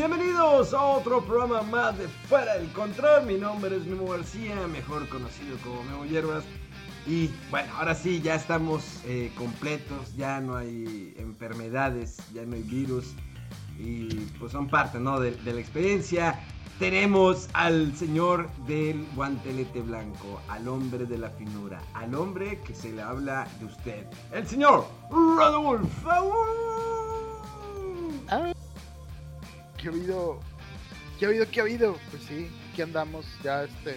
Bienvenidos a otro programa más de Fuera del Control. Mi nombre es Memo García, mejor conocido como Memo Hierbas. Y bueno, ahora sí, ya estamos eh, completos, ya no hay enfermedades, ya no hay virus. Y pues son parte ¿no? de, la experiencia. Tenemos al señor del guantelete blanco, al hombre de la finura, al hombre que se le habla de usted, el señor Rodolfo. ¿Qué ha habido? ¿Qué ha habido? ¿Qué ha habido? Pues sí, aquí andamos ya este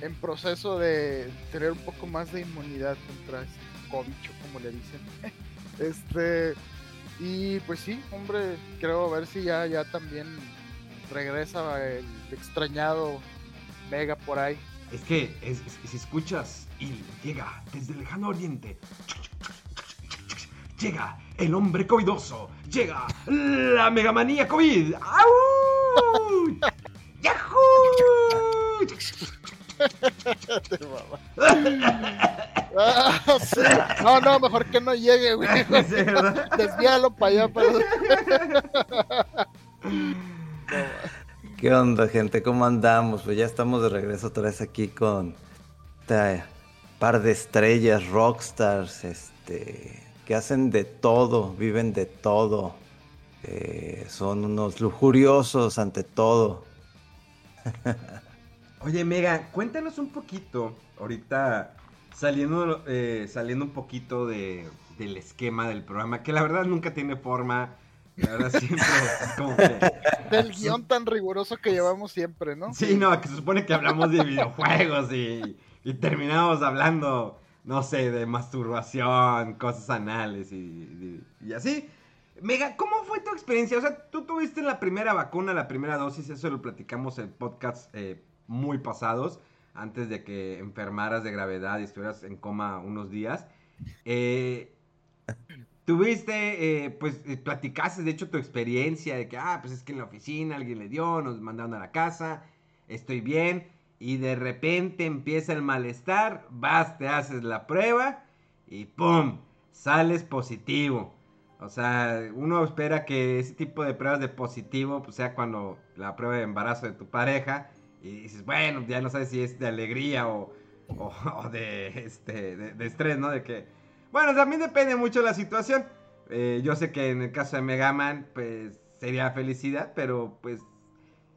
en proceso de tener un poco más de inmunidad contra este cobicho, como le dicen. Este y pues sí, hombre, creo a ver si ya ya también regresa el extrañado Mega por ahí. Es que es- si escuchas y llega desde el lejano oriente, llega el hombre covidoso, llega la megamanía COVID. ¡Au! ¡Yahoo! Ah. No, no, mejor que no llegue, güey. Desvíalo para allá, para ¿Qué onda, gente? ¿Cómo andamos? Pues ya estamos de regreso otra vez aquí con par de estrellas, rockstars, este, que hacen de todo, viven de todo, eh, son unos lujuriosos ante todo. Oye, Mega, cuéntanos un poquito, ahorita saliendo, eh, saliendo un poquito de, del esquema del programa, que la verdad nunca tiene forma, la verdad siempre es como que... Del guion tan riguroso que llevamos siempre, ¿no? Sí, no, que se supone que hablamos de videojuegos y, y terminamos hablando, no sé, de masturbación, cosas anales y, y- así. Mega, ¿cómo fue tu experiencia? O sea, tú tuviste la primera vacuna, la primera dosis, eso lo platicamos en podcast eh, muy pasados, antes de que enfermaras de gravedad y estuvieras en coma unos días. Eh, Tuviste, eh, pues, eh, platicaste de hecho tu experiencia de que, ah, pues es que en la oficina alguien le dio, nos mandaron a la casa, estoy bien, y de repente empieza el malestar, vas, te haces la prueba y ¡pum! Sales positivo. O sea, uno espera que ese tipo de pruebas de positivo, pues sea cuando la prueba de embarazo de tu pareja, y dices, bueno, ya no sabes si es de alegría o, o, de, este, de estrés, ¿no? De que, bueno, también depende mucho de la situación. Eh, yo sé que en el caso de Mega Man, pues sería felicidad, pero pues,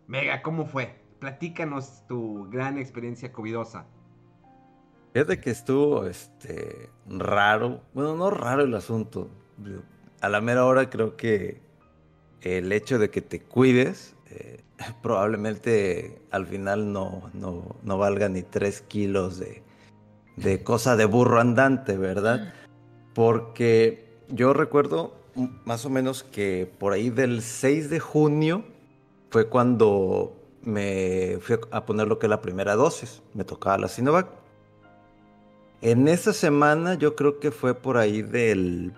Mega, ¿cómo fue? Platícanos tu gran experiencia covidosa. Fíjate que estuvo, este, raro, bueno, no raro el asunto, a la mera hora creo que el hecho de que te cuides eh, probablemente al final no, no, no valga ni tres kilos de, de cosa de burro andante, ¿verdad? Porque yo recuerdo más o menos que por ahí del 6 de junio fue cuando me fui a poner lo que es la primera dosis, me tocaba la Sinovac. En esa semana yo creo que fue por ahí del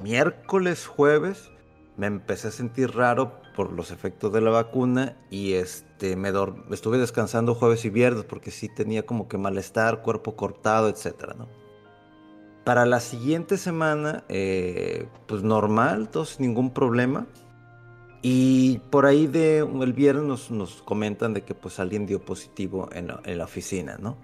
miércoles, jueves, me empecé a sentir raro por los efectos de la vacuna y este me estuve descansando jueves y viernes porque sí tenía como que malestar, cuerpo cortado, etcétera, ¿no? Para la siguiente semana, eh, pues normal, todo sin ningún problema. Y por ahí de el viernes nos, comentan de que pues alguien dio positivo en la, en oficina, ¿no?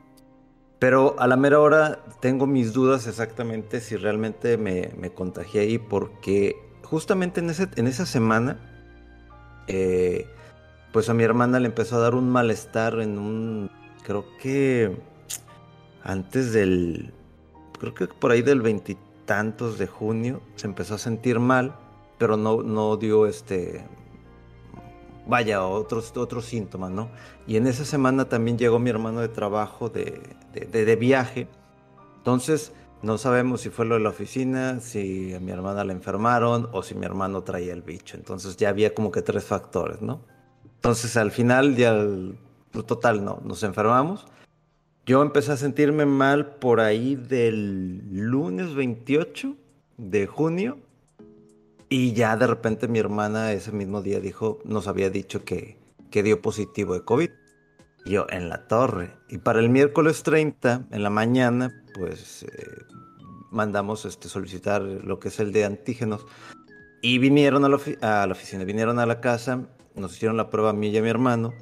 Pero a la mera hora tengo mis dudas exactamente si realmente me, contagié ahí porque justamente en, esa semana, eh, pues a mi hermana le empezó a dar un malestar en un, creo que antes del, creo que por ahí del 23 tantos de junio se empezó a sentir mal, pero no, no dio este, vaya, otros, otros síntomas, ¿no? Y en esa semana también llegó mi hermano de trabajo de, de, viaje. Entonces, no sabemos si fue lo de la oficina, si a mi hermana la enfermaron o si mi hermano traía el bicho. Entonces ya había como que tres factores, ¿no? Entonces al final ya, pues, total, no, nos enfermamos. Yo empecé a sentirme mal por ahí del lunes 28 de junio y ya de repente mi hermana ese mismo día dijo, nos había dicho que, que dio positivo de COVID. Yo en la torre. Y para el miércoles 30, en la mañana, pues eh, mandamos este, solicitar lo que es el de antígenos. Y vinieron a la, a la, oficina, vinieron a la casa, nos hicieron la prueba a mí y a mi hermano.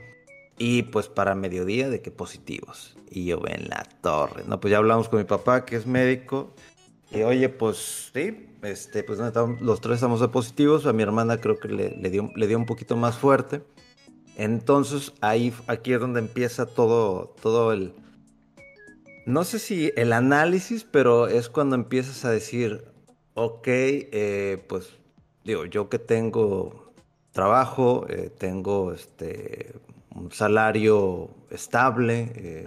Y pues para mediodía de que positivos. Y yo en la torre. No, pues ya hablamos con mi papá, que es médico. Y oye, pues sí, este, pues los tres estamos de positivos, a mi hermana creo que le, dio, le dio un poquito más fuerte. Entonces ahí, aquí es donde empieza todo, todo el, no sé si el análisis, pero es cuando empiezas a decir, ok, eh, pues digo, yo que tengo trabajo, eh, tengo este, un salario estable. Eh,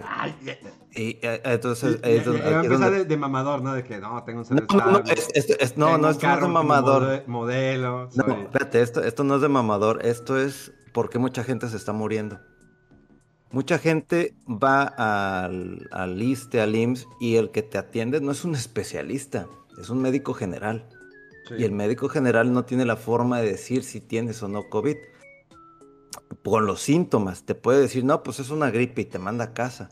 y eh, entonces. Eh, empezar de, mamador, ¿no? De que no, tengo un salario estable. No, es, no, no, esto no es de mamador. Modelo. No, espérate, esto, esto no es de mamador. Esto es porque mucha gente se está muriendo. Mucha gente va al, al ISTE, al IMSS, y el que te atiende no es un especialista, es un médico general. Y el médico general no tiene la forma de decir si tienes o no COVID con los síntomas. Te puede decir, no, pues es una gripe y te manda a casa.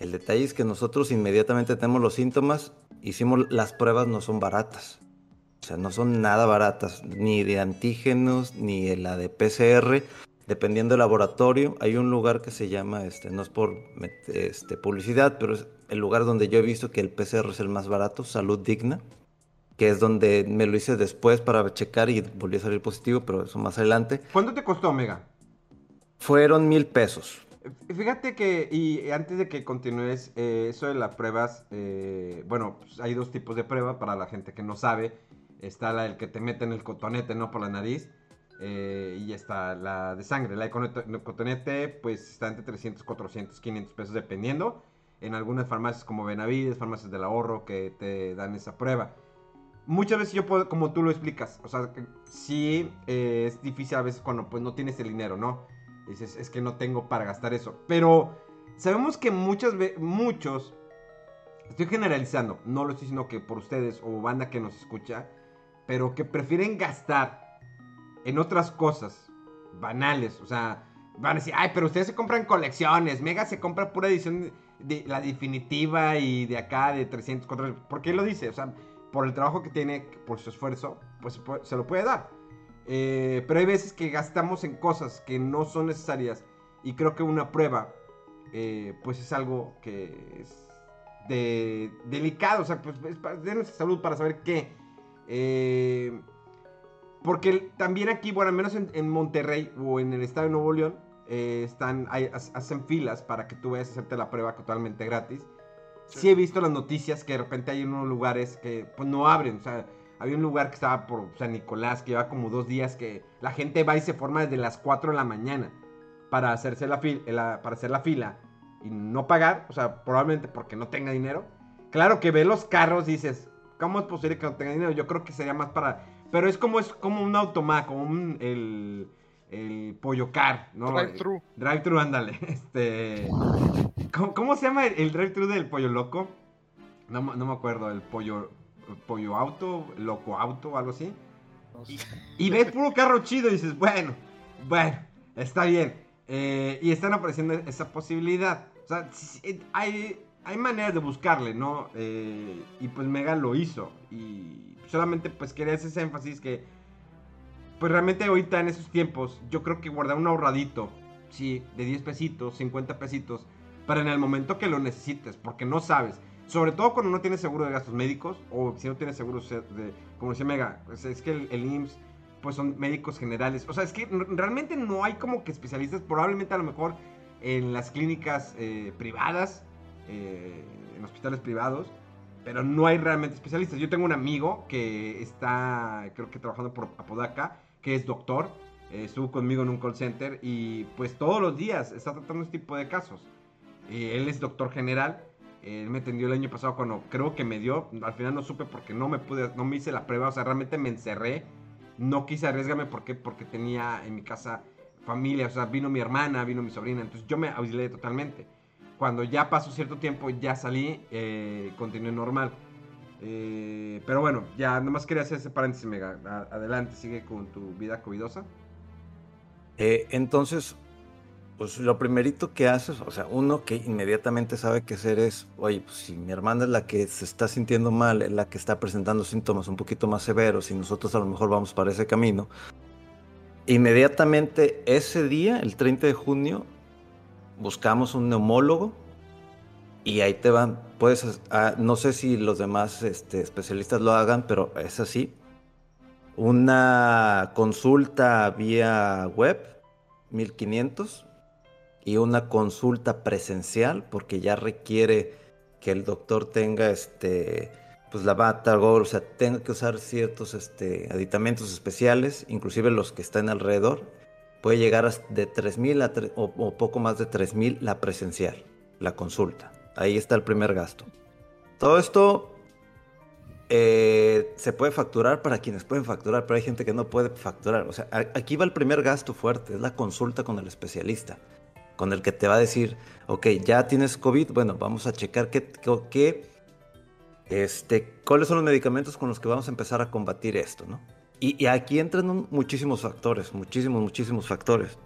El detalle es que nosotros inmediatamente tenemos los síntomas, hicimos las pruebas, no son baratas. O sea, no son nada baratas, ni de antígenos, ni la de PCR. Dependiendo del laboratorio, hay un lugar que se llama, este, no es por este, publicidad, pero es el lugar donde yo he visto que el PCR es el más barato, Salud Digna, que es donde me lo hice después para checar y volví a salir positivo, pero eso más adelante. ¿Cuánto te costó, Omega? Fueron mil pesos. Fíjate que, y antes de que continúes, eh, eso de las pruebas, eh, bueno, pues hay dos tipos de pruebas para la gente que no sabe. Está la del que te mete en el cotonete, ¿no? Por la nariz. Eh, y está la de sangre. La de cotonete, pues está entre 300, 400, 500 pesos dependiendo. En algunas farmacias como Benavides, farmacias del ahorro, que te dan esa prueba. Muchas veces yo puedo, como tú lo explicas, o sea, sí es difícil a veces cuando pues no tienes el dinero, ¿no? Es que no tengo para gastar eso. Pero sabemos que muchas muchos, estoy generalizando, no lo estoy diciendo que por ustedes o banda que nos escucha, pero que prefieren gastar en otras cosas banales. O sea, van a decir, ay, pero ustedes se compran colecciones. Mega se compra pura edición de la definitiva y de acá de 300, 400. ¿Por qué lo dice? O sea, por el trabajo que tiene, por su esfuerzo, pues se lo puede dar. Eh, pero hay veces que gastamos en cosas que no son necesarias. Y creo que una prueba, eh, pues es algo que es de, delicado. O sea, pues es de nuestra salud para saber qué. Eh, porque también aquí, bueno, al menos en, Monterrey o en el estado de Nuevo León, están, hacen filas para que tú vayas a hacerte la prueba totalmente gratis. Sí. he visto las noticias que de repente hay unos lugares que pues no abren. O sea, había un lugar que estaba por San Nicolás que lleva como dos días que la gente va y se forma desde las 4 de la mañana para, hacerse la, fila, para hacer la fila y no pagar, o sea, probablemente porque no tenga dinero. Claro que ve los carros y dices, ¿cómo es posible que no tenga dinero? Yo creo que sería más para... Pero es como, es como un automa, como un, el, el pollo car, ¿no? Drive-thru. Drive-thru, ándale. Este, ¿cómo, se llama el, drive-thru del pollo loco? No, no me acuerdo, el pollo pollo auto, loco auto, algo así. y, ves puro carro chido y dices, bueno, bueno, está bien. Eh, y están apareciendo esa posibilidad. O sea, eh, hay, hay maneras de buscarle, ¿no? Eh, y pues Mega lo hizo. Y solamente pues quería hacer ese énfasis que, pues realmente ahorita en esos tiempos, yo creo que guardar un ahorradito, sí, de 10 pesitos, 50 pesitos, para en el momento que lo necesites, porque no sabes. Sobre todo cuando no tienes seguro de gastos médicos o si no tienes seguro de, como decía Mega, pues, es que el, IMSS pues son médicos generales. O sea, es que realmente no hay como que especialistas, probablemente a lo mejor en las clínicas eh, privadas, eh, en hospitales privados, pero no hay realmente especialistas. Yo tengo un amigo que está, creo que trabajando por Apodaca, que es doctor, eh, estuvo conmigo en un call center y pues todos los días está tratando este tipo de casos. Él es doctor general, él me atendió el año pasado cuando creo que me dio, al final no supe porque no me pude, no me hice la prueba, o sea, realmente me encerré, no quise arriesgarme porque, porque tenía en mi casa familia, o sea, vino mi hermana, vino mi sobrina, entonces yo me aislé totalmente. Cuando ya pasó cierto tiempo, ya salí, eh, continué normal. Eh, pero bueno, ya nomás quería hacer ese paréntesis, Mega. adelante, sigue con tu vida covidosa. Eh, entonces, pues lo primerito que haces, o sea, uno que inmediatamente sabe qué hacer es, oye, pues si mi hermana es la que se está sintiendo mal, es la que está presentando síntomas un poquito más severos y nosotros a lo mejor vamos para ese camino, inmediatamente ese día, el 30 de junio, buscamos un neumólogo y ahí te van, puedes, no sé si los demás este, especialistas lo hagan, pero es así. Una consulta vía web, 1500, y una consulta presencial, porque ya requiere que el doctor tenga este, pues la bata, o sea, tenga que usar ciertos este, aditamentos especiales, inclusive los que están alrededor, puede llegar de 3.000 o, o, poco más de 3.000 la presencial, la consulta. Ahí está el primer gasto. Todo esto eh, se puede facturar para quienes pueden facturar, pero hay gente que no puede facturar. O sea, aquí va el primer gasto fuerte, es la consulta con el especialista, con el que te va a decir, ok, ya tienes COVID, bueno, vamos a checar qué, qué, este, cuáles son los medicamentos con los que vamos a empezar a combatir esto, ¿no? Y, aquí entran muchísimos factores, muchísimos, muchísimos factores.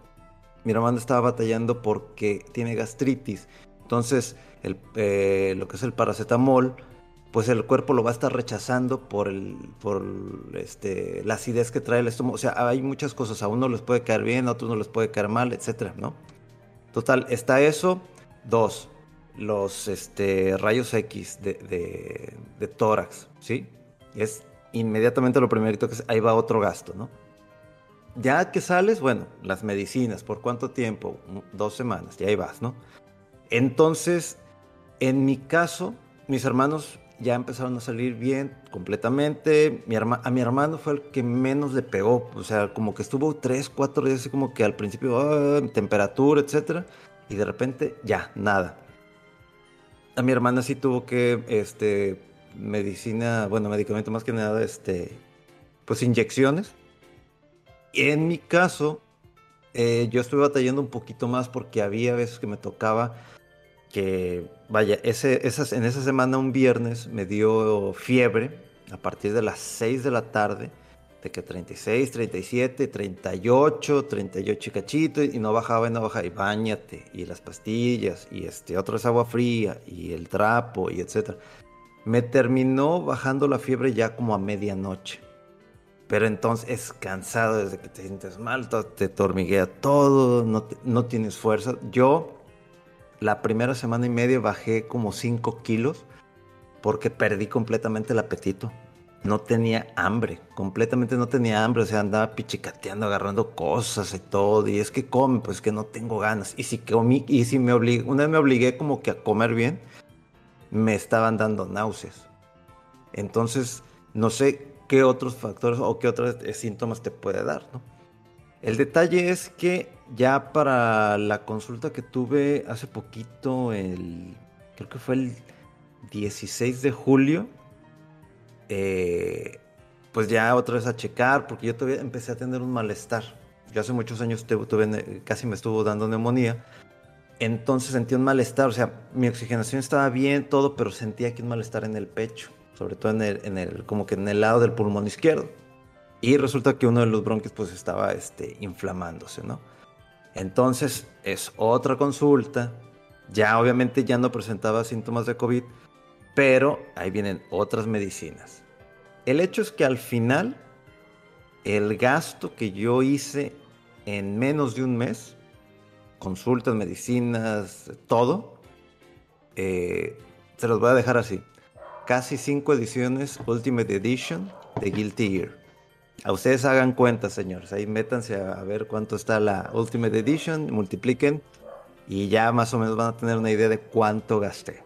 Mi hermano estaba batallando porque tiene gastritis. Entonces, el, eh, lo que es el paracetamol, pues el cuerpo lo va a estar rechazando por, el, por este, la acidez que trae el estómago. O sea, hay muchas cosas. A uno les puede caer bien, a otros no les puede caer mal, etcétera, ¿no? Total, está eso. Dos, los este, rayos X de, de tórax, ¿sí? Es inmediatamente lo primerito que ahí va otro gasto, ¿no? Ya que sales, bueno, las medicinas, ¿por cuánto tiempo? Dos semanas, y ahí vas, ¿no? Entonces, en mi caso, mis hermanos ya empezaron a salir bien completamente. Mi a mi hermano fue el que menos le pegó. O sea, como que estuvo tres, cuatro días así como que al principio, ah, temperatura, etcétera. Y de repente, ya, nada. A mi hermana sí tuvo que, este, medicina, bueno, medicamento más que nada, este, pues inyecciones. Y en mi caso, eh, yo estuve batallando un poquito más porque había veces que me tocaba que, vaya, ese, esas, en esa semana, un viernes, me dio fiebre a partir de las 6 de la tarde, de que 36, 37, 38, 38 y cachito, y no bajaba y no bajaba, y bañate, y las pastillas, y este, otra es agua fría, y el trapo, y etcétera. Me terminó bajando la fiebre ya como a medianoche. Pero entonces es cansado desde que te sientes mal, te tormiguea todo, no, no tienes fuerza. Yo la primera semana y media bajé como 5 kilos porque perdí completamente el apetito. No tenía hambre, completamente no tenía hambre, o sea, andaba pichicateando, agarrando cosas y todo, y es que come, pues que no tengo ganas. Y si comí, y si me obligué, una vez me obligué como que a comer bien, me estaban dando náuseas. Entonces, no sé qué otros factores o qué otros síntomas te puede dar, ¿no? El detalle es que ya para la consulta que tuve hace poquito, el, creo que fue el 16 de julio, eh, pues ya otra vez a checar, porque yo todavía empecé a tener un malestar. Yo hace muchos años tuve, casi me estuvo dando neumonía. Entonces sentí un malestar, o sea, mi oxigenación estaba bien, todo, pero sentía aquí un malestar en el pecho, sobre todo en el, en el, como que en el lado del pulmón izquierdo. Y resulta que uno de los bronquios pues estaba este, inflamándose, ¿no? Entonces es otra consulta. Ya obviamente ya no presentaba síntomas de COVID, pero ahí vienen otras medicinas. El hecho es que al final el gasto que yo hice en menos de un mes, consultas, medicinas, todo, eh, se los voy a dejar así. Casi cinco ediciones Ultimate Edition de Guilty Gear. A ustedes hagan cuenta, señores. Ahí métanse a ver cuánto está la Ultimate Edition, multipliquen y ya más o menos van a tener una idea de cuánto gasté.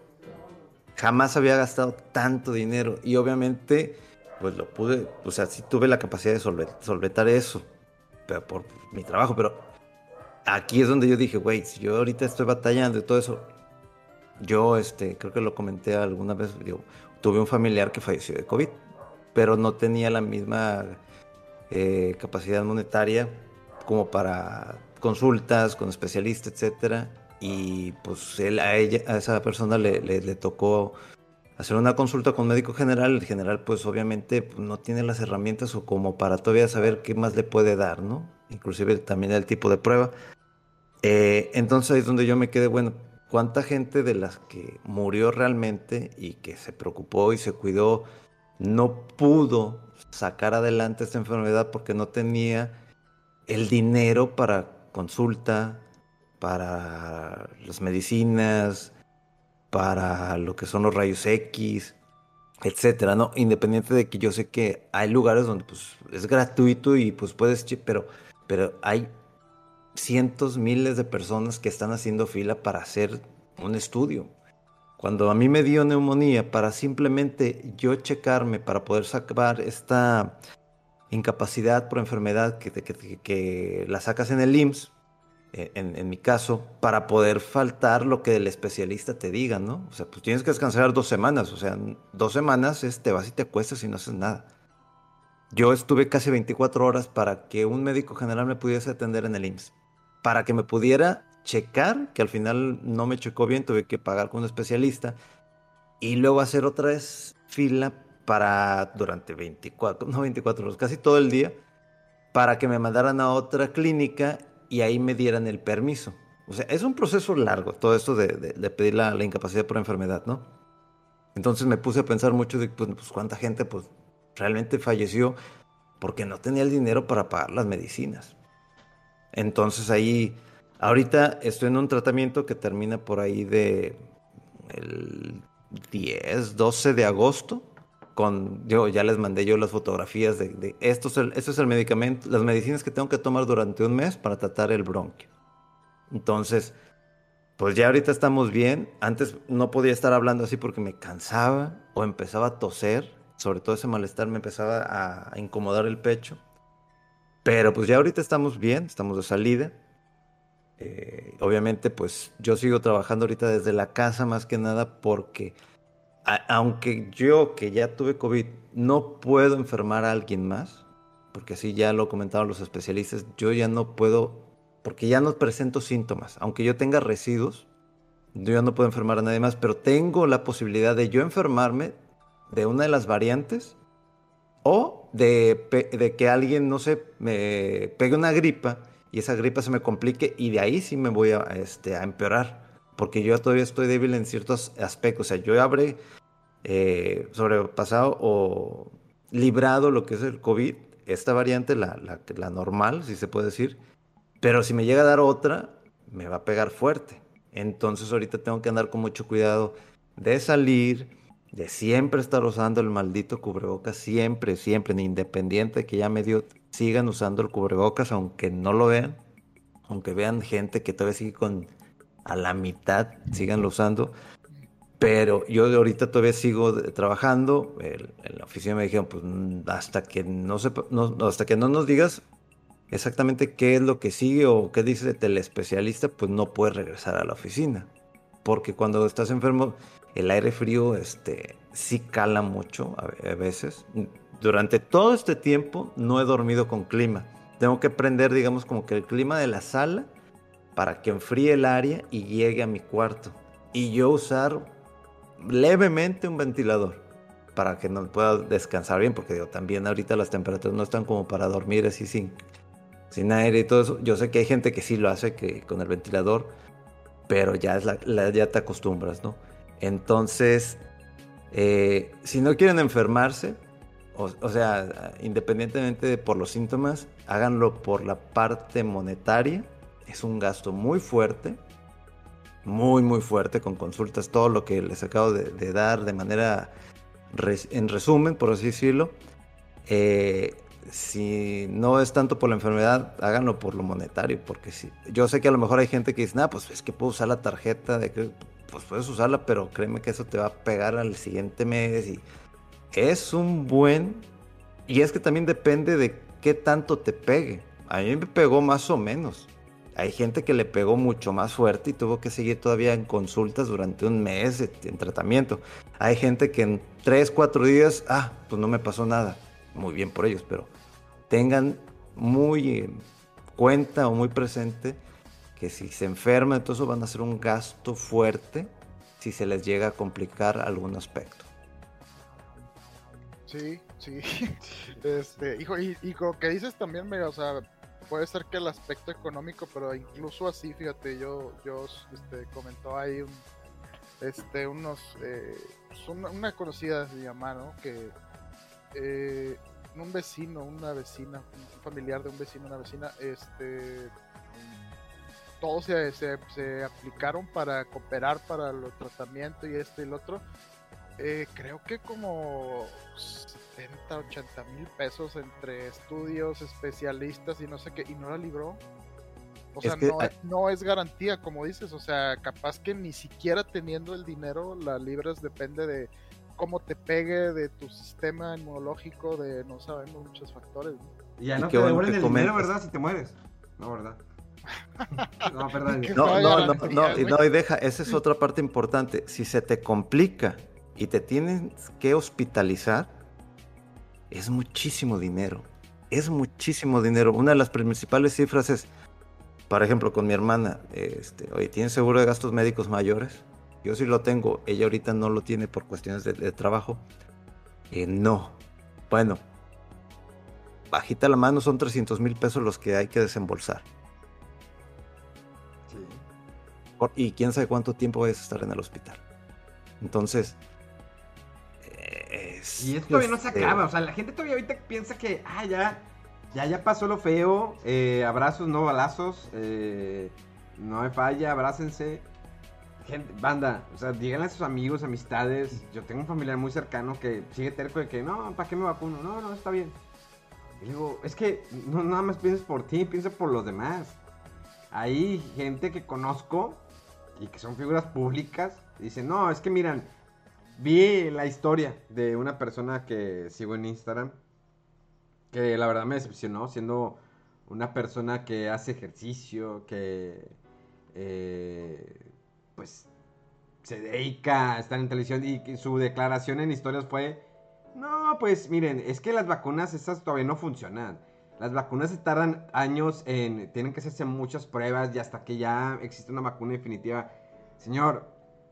jamás había gastado tanto dinero y obviamente pues lo pude, o sea, sí tuve la capacidad de solventar eso, pero por mi trabajo, pero aquí es donde yo dije, güey, si yo ahorita estoy batallando y todo eso, yo, este, creo que lo comenté alguna vez, digo, tuve un familiar que falleció de COVID, pero no tenía la misma eh, capacidad monetaria como para consultas con especialistas, etcétera. Y pues él, a ella, a esa persona le, le, tocó hacer una consulta con médico general. El general, pues obviamente pues, no tiene las herramientas o como para todavía saber qué más le puede dar, ¿no? Inclusive también el tipo de prueba. Eh, entonces ahí es donde yo me quedé, bueno, ¿cuánta gente de las que murió realmente y que se preocupó y se cuidó no pudo sacar adelante esta enfermedad porque no tenía el dinero para consulta, para las medicinas, para lo que son los rayos X, etcétera, ¿no? Independiente de que yo sé que hay lugares donde pues es gratuito y pues puedes, pero, pero hay cientos, miles de personas que están haciendo fila para hacer un estudio. Cuando a mí me dio neumonía, para simplemente yo checarme, para poder sacar esta incapacidad por enfermedad que, que, la sacas en el IMSS, eh, en, mi caso, para poder faltar lo que el especialista te diga, ¿no? O sea, pues tienes que descansar dos semanas, o sea, dos semanas es, te vas y te acuestas y no haces nada. Yo estuve casi 24 horas para que un médico general me pudiese atender en el IMSS, para que me pudiera checar, que al final no me checó bien, tuve que pagar con un especialista y luego hacer otra vez fila para durante 24, no 24 horas, casi todo el día, para que me mandaran a otra clínica y ahí me dieran el permiso. O sea, es un proceso largo todo esto de, pedir la, incapacidad por enfermedad, ¿no? Entonces me puse a pensar mucho de pues, pues, cuánta gente pues realmente falleció porque no tenía el dinero para pagar las medicinas. Entonces ahí Ahorita estoy en un tratamiento que termina por ahí de el 10, 12 de agosto. Con, yo ya les mandé yo las fotografías de, esto, es el, esto es el medicamento, las medicinas que tengo que tomar durante un mes para tratar el bronquio. Entonces, pues ya ahorita estamos bien. Antes no podía estar hablando así porque me cansaba o empezaba a toser. Sobre todo ese malestar me empezaba a incomodar el pecho. Pero pues ya ahorita estamos bien, estamos de salida. Eh, obviamente, pues yo sigo trabajando ahorita desde la casa más que nada porque aunque yo que ya tuve COVID no puedo enfermar a alguien más, porque así ya lo comentaron los especialistas, yo ya no puedo, porque ya no presento síntomas, aunque yo tenga residuos, yo ya no puedo enfermar a nadie más, pero tengo la posibilidad de yo enfermarme de una de las variantes o de, de que alguien, no sé, me pegue una gripa y esa gripa se me complique y de ahí sí me voy a, este, a empeorar. Porque yo todavía estoy débil en ciertos aspectos. O sea, yo habré eh, sobrepasado o librado lo que es el COVID, esta variante, la, la, la normal, si se puede decir. Pero si me llega a dar otra, me va a pegar fuerte. Entonces ahorita tengo que andar con mucho cuidado de salir, de siempre estar usando el maldito cubrebocas, siempre, siempre, independiente de que ya medio sigan usando el cubrebocas, aunque no lo vean, aunque vean gente que todavía sigue con a la mitad, siganlo usando. Pero yo ahorita todavía sigo trabajando. en la oficina me dijeron, pues hasta que no, sepa, hasta que no nos digas exactamente qué es lo que sigue o qué dice el especialista, pues no puedes regresar a la oficina. Porque cuando estás enfermo, el aire frío este, sí cala mucho a, veces. Durante todo este tiempo no he dormido con clima. Tengo que prender, digamos, como que el clima de la sala para que enfríe el área y llegue a mi cuarto. Y yo usar levemente un ventilador para que no pueda descansar bien, porque digo, también ahorita las temperaturas no están como para dormir así sin, sin aire y todo eso. Yo sé que hay gente que sí lo hace que con el ventilador, pero ya, es la, ya te acostumbras, ¿no? Entonces, eh, si no quieren enfermarse, o, sea, independientemente de por los síntomas, háganlo por la parte monetaria. Es un gasto muy fuerte, muy, muy fuerte, con consultas, todo lo que les acabo de, dar de manera, en resumen, por así decirlo. Eh, si no es tanto por la enfermedad, háganlo por lo monetario, porque si, yo sé que a lo mejor hay gente que dice, nah, pues es que puedo usar la tarjeta de pues puedes usarla, pero créeme que eso te va a pegar al siguiente mes y es un buen... Y es que también depende de qué tanto te pegue. A mí me pegó más o menos. Hay gente que le pegó mucho más fuerte y tuvo que seguir todavía en consultas durante un mes en tratamiento. Hay gente que en 3, 4 días, ah, pues no me pasó nada. Muy bien por ellos, pero tengan muy en cuenta o muy presente que si se enferma, entonces van a ser un gasto fuerte si se les llega a complicar algún aspecto. Sí, sí. Este, hijo, y, y como que dices también, o sea, puede ser que el aspecto económico, pero incluso así, fíjate, yo, yo este, comentó ahí este, unos, eh, pues una, conocida de mi mamá, Que eh, un vecino, una vecina, un familiar de un vecino, una vecina, este, todos se, se, aplicaron para cooperar para el tratamiento y este y el otro. Eh, creo que como 70, 80 mil pesos entre estudios, especialistas y no sé qué, y no la libró. O sea, no, no, es garantía, como dices, o sea, capaz que ni siquiera teniendo el dinero la libras depende de cómo te pegue, de tu sistema inmunológico, de no sabemos muchos factores. Y ya no te devuelven el dinero, ¿verdad? Si te mueres. No, ¿verdad? No, perdón. No, no, no, no, y, no, y deja, esa es otra parte importante. Si se te complica y te tienes que hospitalizar, es muchísimo dinero. Es muchísimo dinero. Una de las principales cifras es, por ejemplo, con mi hermana, este, oye, ¿tiene seguro de gastos médicos mayores? Yo sí lo tengo, ella ahorita no lo tiene por cuestiones de, trabajo. Eh, no. Bueno, bajita la mano son 300 mil pesos los que hay que desembolsar. Y quién sabe cuánto tiempo vas a estar en el hospital. Entonces, y esto todavía no se este acaba, o sea, la gente todavía ahorita piensa que, ah, ya, ya, ya pasó lo feo, eh, abrazos, no balazos, eh, no me falla, abrácense. Gente, banda, o sea, díganle a sus amigos, amistades. Yo tengo un familiar muy cercano que sigue terco de que, no, ¿para qué me vacuno? No, no, está bien. Y digo, es que no nada más pienses por ti, piensa por los demás. Hay gente que conozco y que son figuras públicas. Dicen, no, es que miran, Vi la historia de una persona que sigo en Instagram. Que la verdad me decepcionó, siendo una persona que hace ejercicio, que eh, pues se dedica a estar en televisión y su declaración en historias fue, no, pues miren, es que las vacunas esas todavía no funcionan. Las vacunas se tardan años en, tienen que hacerse muchas pruebas y hasta que ya existe una vacuna definitiva. Señor,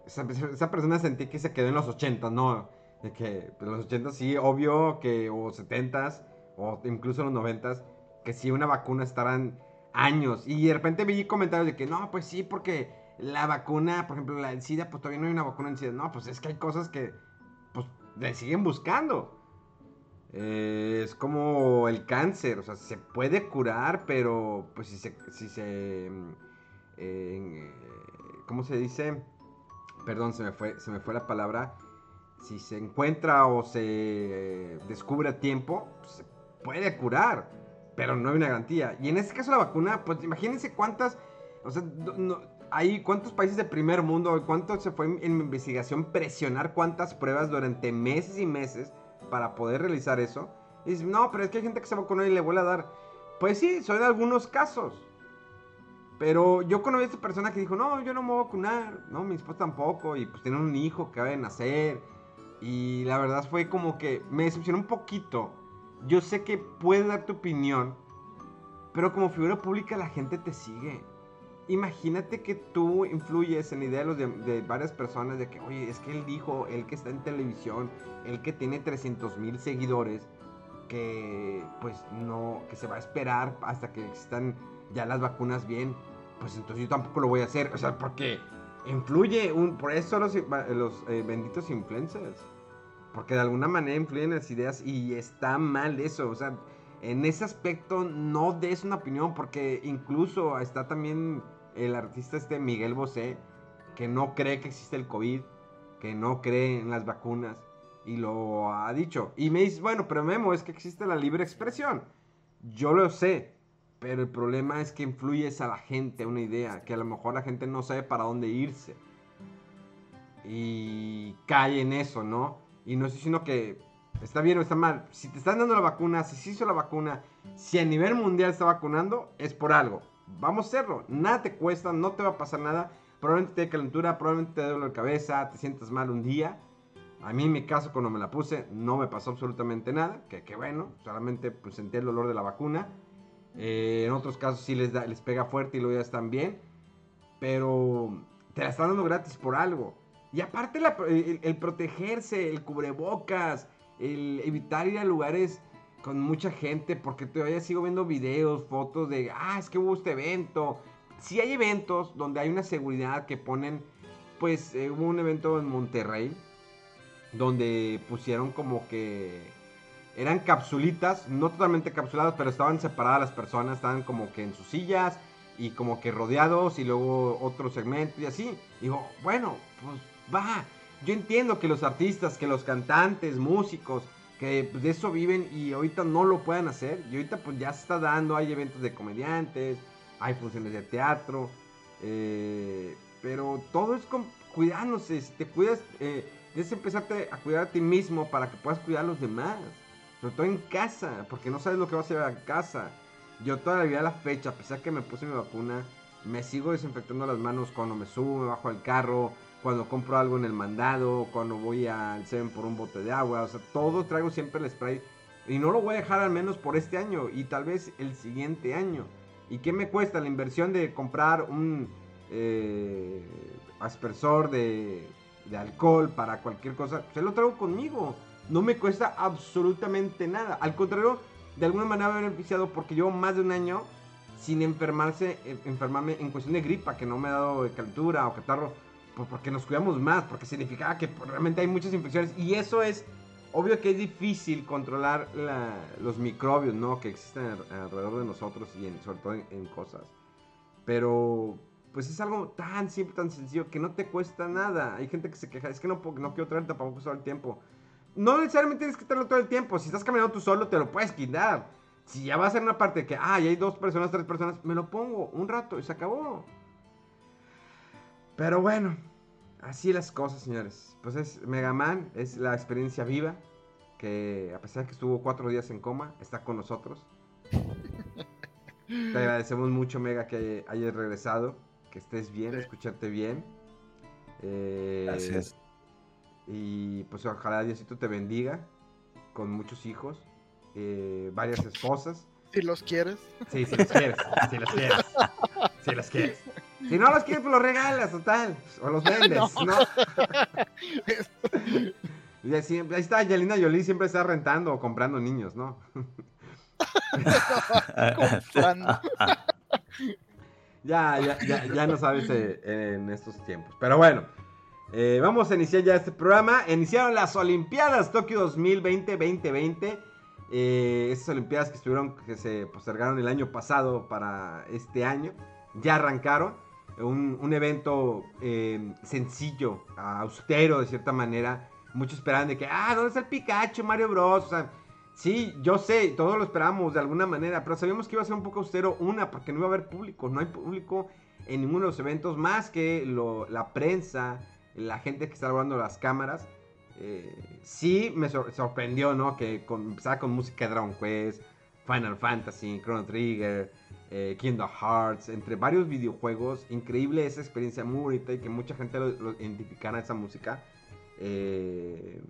esa, persona sentí que se quedó en los 80, ¿no? De que pues, los 80 sí, obvio que, o 70s, o incluso los 90s, que sí una vacuna estarán años. Y de repente vi comentarios de que no, pues sí, porque la vacuna, por ejemplo, la del SIDA, pues todavía no hay una vacuna en SIDA. No, pues es que hay cosas que, pues, le siguen buscando. Eh, es como el cáncer, o sea, se puede curar, pero pues si se, si se, mm, eh, ¿cómo se dice? perdón, se me fue, se me fue la palabra, si se encuentra o se descubre a tiempo, pues, se puede curar, pero no hay una garantía. Y en este caso la vacuna, pues imagínense cuántas, o sea, hay cuántos países de primer mundo, cuánto se fue en investigación presionar cuántas pruebas durante meses y meses para poder realizar eso. Y dices, no, pero es que hay gente que se vacunó y le vuelve a dar. Pues sí, son algunos casos. Pero yo conocí a esta persona que dijo, no, yo no me voy a vacunar, no, mi esposa tampoco, y pues tiene un hijo que va a nacer. Y la verdad fue como que me decepcionó un poquito. Yo sé que puedes dar tu opinión, pero como figura pública la gente te sigue. Imagínate que tú influyes en la idea de, de, varias personas de que, oye, es que él dijo, él que está en televisión, él que tiene 300 mil seguidores, que pues no, que se va a esperar hasta que existan ya las vacunas bien, pues entonces yo tampoco lo voy a hacer. O sea, porque influye, un, por eso los, los eh, benditos influencers. Porque de alguna manera influyen las ideas y está mal eso. O sea, en ese aspecto no des una opinión porque incluso está también el artista este Miguel Bosé que no cree que existe el COVID, que no cree en las vacunas y lo ha dicho. Y me dice, bueno, pero Memo, es que existe la libre expresión. Yo lo sé, pero el problema es que influyes a la gente una idea, que a lo mejor la gente no sabe para dónde irse. y cae en eso, ¿no? Y no estoy diciendo que está bien o está mal. Si te están dando la vacuna, si se hizo la vacuna, si a nivel mundial está vacunando, es por algo. Vamos a hacerlo. Nada te cuesta, no te va a pasar nada. Probablemente te dé calentura, probablemente te dé dolor de cabeza, te sientas mal un día. A mí en mi caso cuando me la puse no me pasó absolutamente nada, que, que bueno, solamente pues, sentí el dolor de la vacuna. Eh, en otros casos sí les, da, les pega fuerte y luego ya están bien. Pero te la están dando gratis por algo. Y aparte el, protegerse, el cubrebocas, el evitar ir a lugares con mucha gente, porque todavía sigo viendo videos, fotos de, ah, es que hubo este evento. Si hay eventos donde hay una seguridad que ponen, pues eh, hubo un evento en Monterrey, donde pusieron como que eran capsulitas, no totalmente capsuladas, pero estaban separadas las personas, estaban como que en sus sillas y como que rodeados y luego otro segmento y así. Digo, bueno, pues va. Yo entiendo que los artistas, que los cantantes, músicos, que de eso viven y ahorita no lo puedan hacer. Y ahorita pues ya se está dando, hay eventos de comediantes, hay funciones de teatro. Eh, pero todo es con cuidándose. Te cuidas, eh, empezarte a cuidar a ti mismo para que puedas cuidar a los demás. Sobre todo en casa, porque no sabes lo que va a hacer a casa. Yo toda la vida a la fecha, a pesar que me puse mi vacuna, me sigo desinfectando las manos cuando me subo, me bajo al carro, cuando compro algo en el mandado, cuando voy al Seven por un bote de agua, o sea, todo traigo siempre el spray. Y no lo voy a dejar al menos por este año y tal vez el siguiente año. ¿Y qué me cuesta la inversión de comprar un eh, aspersor de, alcohol para cualquier cosa? Se lo traigo conmigo. No me cuesta absolutamente nada. Al contrario, de alguna manera me ha beneficiado porque llevo más de un año sin enfermarse, enfermarme en cuestión de gripa, que no me ha dado calentura o catarro pues porque nos cuidamos más, porque significaba que pues, realmente hay muchas infecciones y eso es obvio que es difícil controlar los microbios, ¿no? Que existen alrededor de nosotros y sobre todo en, cosas. Pero pues es algo tan simple, tan sencillo que no te cuesta nada. Hay gente que se queja, es que no, no quiero traer tapabocas todo el tiempo. No necesariamente tienes que traerlo todo el tiempo. Si estás caminando tú solo, te lo puedes quitar. Si ya va a ser una parte que, ah, ya hay dos personas, tres personas, me lo pongo un rato y se acabó. Pero bueno, así las cosas, señores. Pues es Mega Man, es la experiencia viva. Que a pesar de que estuvo cuatro días en coma, está con nosotros. Te agradecemos mucho, Mega, que hayas regresado. Que estés bien, escucharte bien. Eh, Gracias. Y pues ojalá Diosito te bendiga con muchos hijos, eh, varias esposas. Si los quieres. Sí, si los quieres. Si los quieres. Si los quieres. Si no los quieres, pues los regalas, total. O los vendes, ¿no? y así, ahí está Angelina Jolie, siempre está rentando o comprando niños, ¿no? ya, ya, ya, ya no sabes eh, en estos tiempos. Pero bueno, eh, vamos a iniciar ya este programa. Iniciaron las Olimpiadas Tokio 2020-2020. Eh, esas Olimpiadas que estuvieron, que se postergaron el año pasado para este año, ya arrancaron un, evento eh, sencillo, austero de cierta manera. Muchos esperaban de que, ah, ¿dónde está el Pikachu, Mario Bros? Sí, yo sé, todos lo esperamos de alguna manera, pero sabíamos que iba a ser un poco austero. Una, porque no iba a haber público, no hay público en ninguno de los eventos, más que la prensa, la gente que está grabando las cámaras. Eh, sí me sorprendió, ¿no? Que con, empezaba con música de Dragon Quest, Final Fantasy, Chrono Trigger, eh, Kingdom Hearts, entre varios videojuegos. Increíble esa experiencia muy bonita y que mucha gente lo, lo identificara esa música. Eh,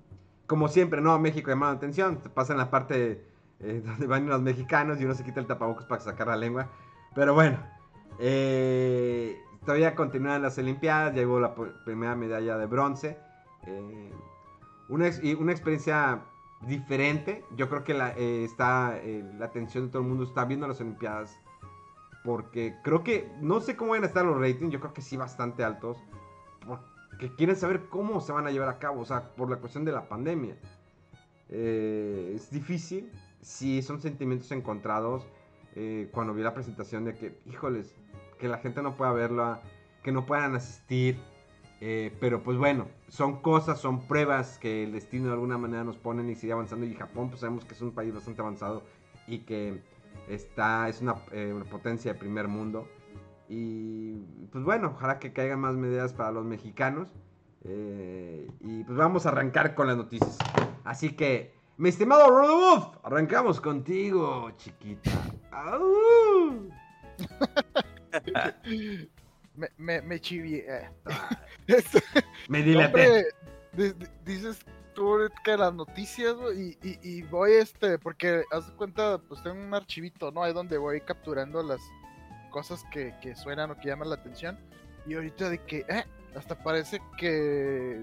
como siempre, ¿no? México llamando la atención. Te pasa en la parte eh, donde van los mexicanos y uno se quita el tapabocas para sacar la lengua. Pero bueno, todavía continúan las Olimpiadas. Llegó la primera medalla de bronce. una, una experiencia diferente. Yo creo que está, la atención de todo el mundo está viendo las Olimpiadas porque creo que, no sé cómo van a estar los ratings, yo creo que sí bastante altos. Porque quieren saber cómo se van a llevar a cabo, o sea, por la cuestión de la pandemia. Eh, es difícil, sí son sentimientos encontrados. Eh, cuando vi la presentación de que, híjoles, que la gente no pueda verla, que no puedan asistir. Eh, pero pues bueno, son cosas, son pruebas que el destino de alguna manera nos ponen y sigue avanzando. Y Japón, pues sabemos que es un país bastante avanzado y que Está, es eh, una, potencia de primer mundo. Y pues bueno, ojalá que caigan más medidas para los mexicanos. Eh, y pues vamos a arrancar con las noticias. Así que, mi estimado Rodolfo, arrancamos contigo, chiquita. Me, me, me chivié. Me dilaté. hombre, dices tú que las noticias, güey, y, y, y voy este, porque haz de cuenta, pues tengo un archivito, ¿no? Ahí donde voy capturando las cosas que, que suenan o que llaman la atención. Y ahorita de que, eh, hasta parece que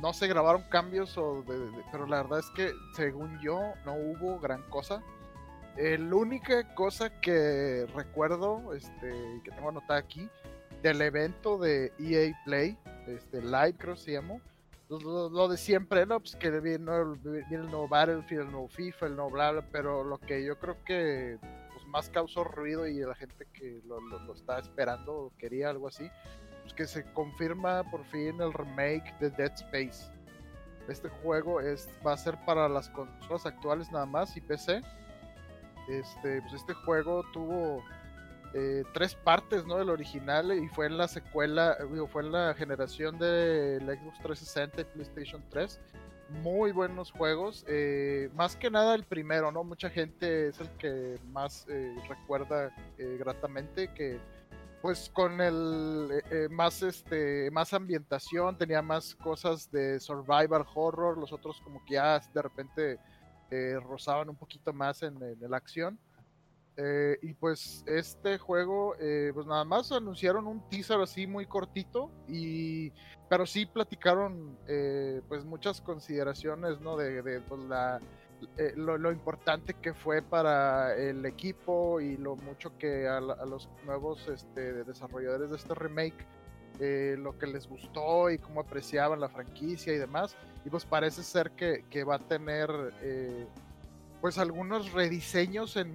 no se grabaron cambios, o de- de- pero la verdad es que según yo no hubo gran cosa. Eh, la única cosa que recuerdo, este, que tengo anotada aquí, del evento de EA Play, este, Live creo que se llamó, lo, lo- de siempre, ¿no? Pues que viene el, el nuevo Battlefield, el nuevo FIFA, el nuevo bla, bla, pero lo que yo creo que pues, más causó ruido y la gente que lo, lo, lo está esperando quería algo así, pues que se confirma por fin el remake de Dead Space. Este juego es, va a ser para las consolas actuales nada más y PC. Este, pues este juego tuvo eh, tres partes, ¿no? El original y fue en la secuela, eh, digo, fue en la generación de la Xbox 360 y PlayStation 3. Muy buenos juegos, eh, más que nada el primero, ¿no? Mucha gente es el que más eh, recuerda gratamente que pues con el más este más ambientación tenía más cosas de survival horror los otros como que ya de repente rozaban un poquito más en, en la acción eh, y pues este juego, eh, pues nada más anunciaron un teaser así muy cortito, y pero sí platicaron eh, pues muchas consideraciones, ¿no? De, de, pues, la, eh, lo, lo importante que fue para el equipo y lo mucho que a, a los nuevos este, desarrolladores de este remake eh, lo que les gustó y cómo apreciaban la franquicia y demás. Y pues parece ser que, que va a tener pues algunos rediseños en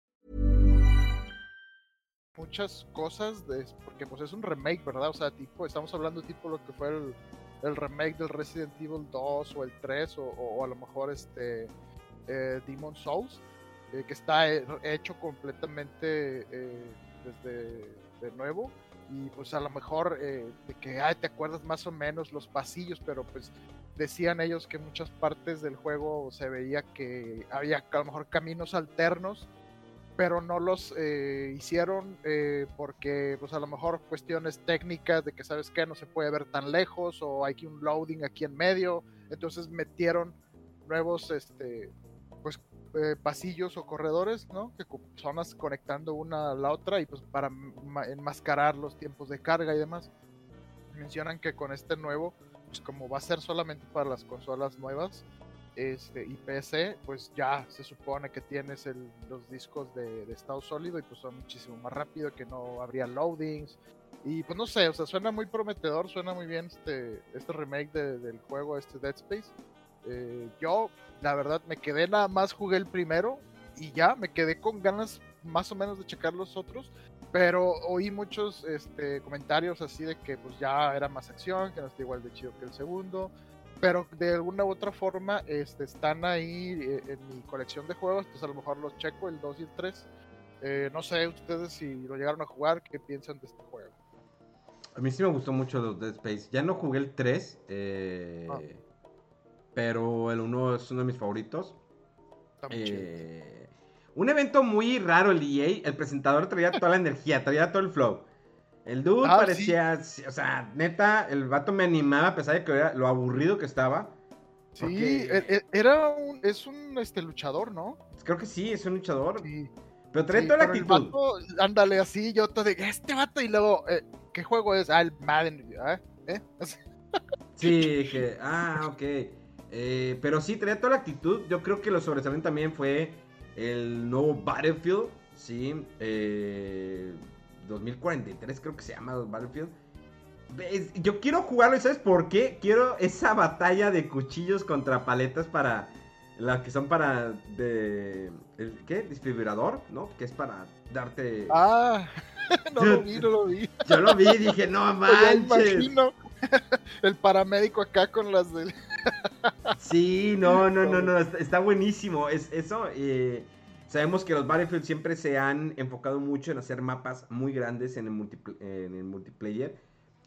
Muchas cosas, porque pues es un remake, ¿verdad? O sea, tipo, estamos hablando tipo lo que fue el, remake del Resident Evil 2 o el 3 o, a lo mejor este eh, Demon Souls, eh, que está he- hecho completamente eh, desde de nuevo y pues a lo mejor de que ay, te acuerdas más o menos los pasillos, pero pues decían ellos que en muchas partes del juego se veía que había a lo mejor caminos alternos pero no los eh, hicieron eh, porque pues a lo mejor cuestiones técnicas de que sabes que no se puede ver tan lejos o hay que un loading aquí en medio. Entonces metieron nuevos este pues eh, pasillos o corredores no que zonas conectando una a la otra y pues para ma- enmascarar los tiempos de carga y demás. Mencionan que con este nuevo pues como va a ser solamente para las consolas nuevas este, y PC, pues ya se supone que tienes los discos de, de estado sólido y pues son muchísimo más rápido, que no habría loadings. Y pues no sé, o sea, suena muy prometedor, suena muy bien este, este remake de- del juego, este Dead Space. Eh, yo, la verdad, me quedé nada más, jugué el primero y ya, me quedé con ganas más o menos de checar los otros, pero oí muchos este, comentarios así de que pues ya era más acción, que no está igual de chido que el segundo pero de alguna u otra forma este, están ahí eh, en mi colección de juegos, entonces a lo mejor los checo, el 2 y el 3. Eh, no sé ustedes si lo llegaron a jugar, qué piensan de este juego. A mí sí me gustó mucho los Dead Space. Ya no jugué el 3, eh, Ah. pero el 1 es uno de mis favoritos. Está muy chido. Eh, un evento muy raro el EA. El presentador traía toda la energía, traía todo el flow. El dude Ah, parecía, o sea, neta, el vato me animaba a pesar de que era lo aburrido que estaba. Sí, porque- e- e- era un, es un este, luchador, ¿no? Creo que sí, es un luchador. Sí, pero trae sí, toda la actitud. vato, ándale así, yo te digo, este vato, y luego, eh, ¿qué juego es? Ah, el Madden, ¿ah? ¿eh? Sí, que, ah, ok. Eh, pero sí, tenía toda la actitud. Yo creo que lo sobresaliente también fue el nuevo Battlefield, sí. eh, 2043 creo que se llama Battlefield. es- yo quiero jugarlo, ¿y sabes por qué? Quiero esa batalla de cuchillos contra paletas para. Las que son para. De, el, ¿Qué? Desfibrilador, ¿no? Que es para darte. Ah, no lo vi, no lo vi. Yo lo vi y dije, no manches. imagino el paramédico acá con las del. Sí, no, no, no, no, está, está buenísimo. Es eso. eh, sabemos que los Battlefield siempre se han enfocado mucho en hacer mapas muy grandes en el, multipl- en el multiplayer.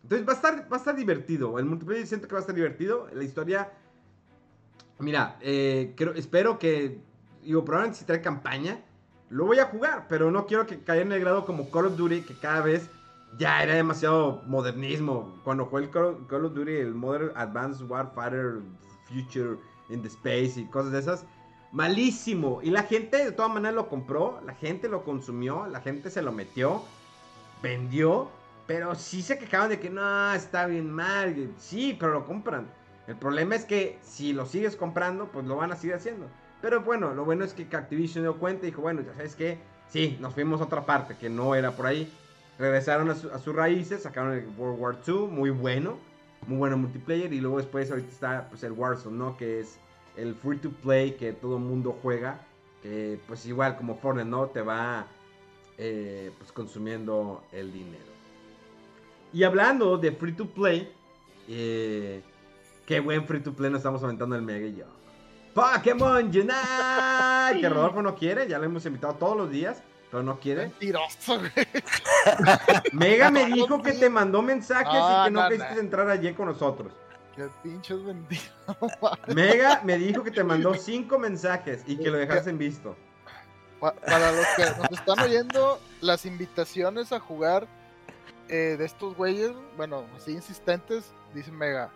Entonces va a estar, va a estar divertido. El multiplayer siento que va a estar divertido. La historia, mira, eh, espero que, digo, probablemente si trae campaña, lo voy a jugar, pero no quiero que caiga en el grado como Call of Duty, que cada vez ya era demasiado modernismo. Cuando jugué el Call of Duty, el Modern Advanced Warfighter Future in the Space y cosas de esas, malísimo. Y la gente de todas maneras lo compró, la gente lo consumió, la gente se lo metió, vendió, pero sí se quejaban de que no, está bien mal. Sí, pero lo compran. El problema es que si lo sigues comprando, pues lo van a seguir haciendo. Pero bueno, lo bueno es que Activision dio cuenta y dijo, bueno, ya sabes que, sí, nos fuimos a otra parte que no era por ahí. Regresaron a, su- sus raíces, sacaron el World War II, muy bueno, muy bueno multiplayer. Y luego después ahorita está pues, el Warzone, ¿no? Que es el free to play que todo el mundo juega. Que pues igual como Fortnite, ¿no? Te va eh, pues consumiendo el dinero. Y hablando de free to play, eh, qué buen free to play nos estamos aventando el Mega y yo. Pokémon Unite, que Rodolfo no quiere, ya lo hemos invitado todos los días, pero no quiere. Mentiroso, güey. Mega me dijo que te mandó mensajes y que no, no, quisiste no. entrar ayer con nosotros. Qué pinches mentiras. Mega me dijo que te mandó cinco mensajes y que lo dejaste en visto. Pa- Para los que nos están oyendo, las invitaciones a jugar eh, de estos güeyes, bueno, así insistentes, dice Mega,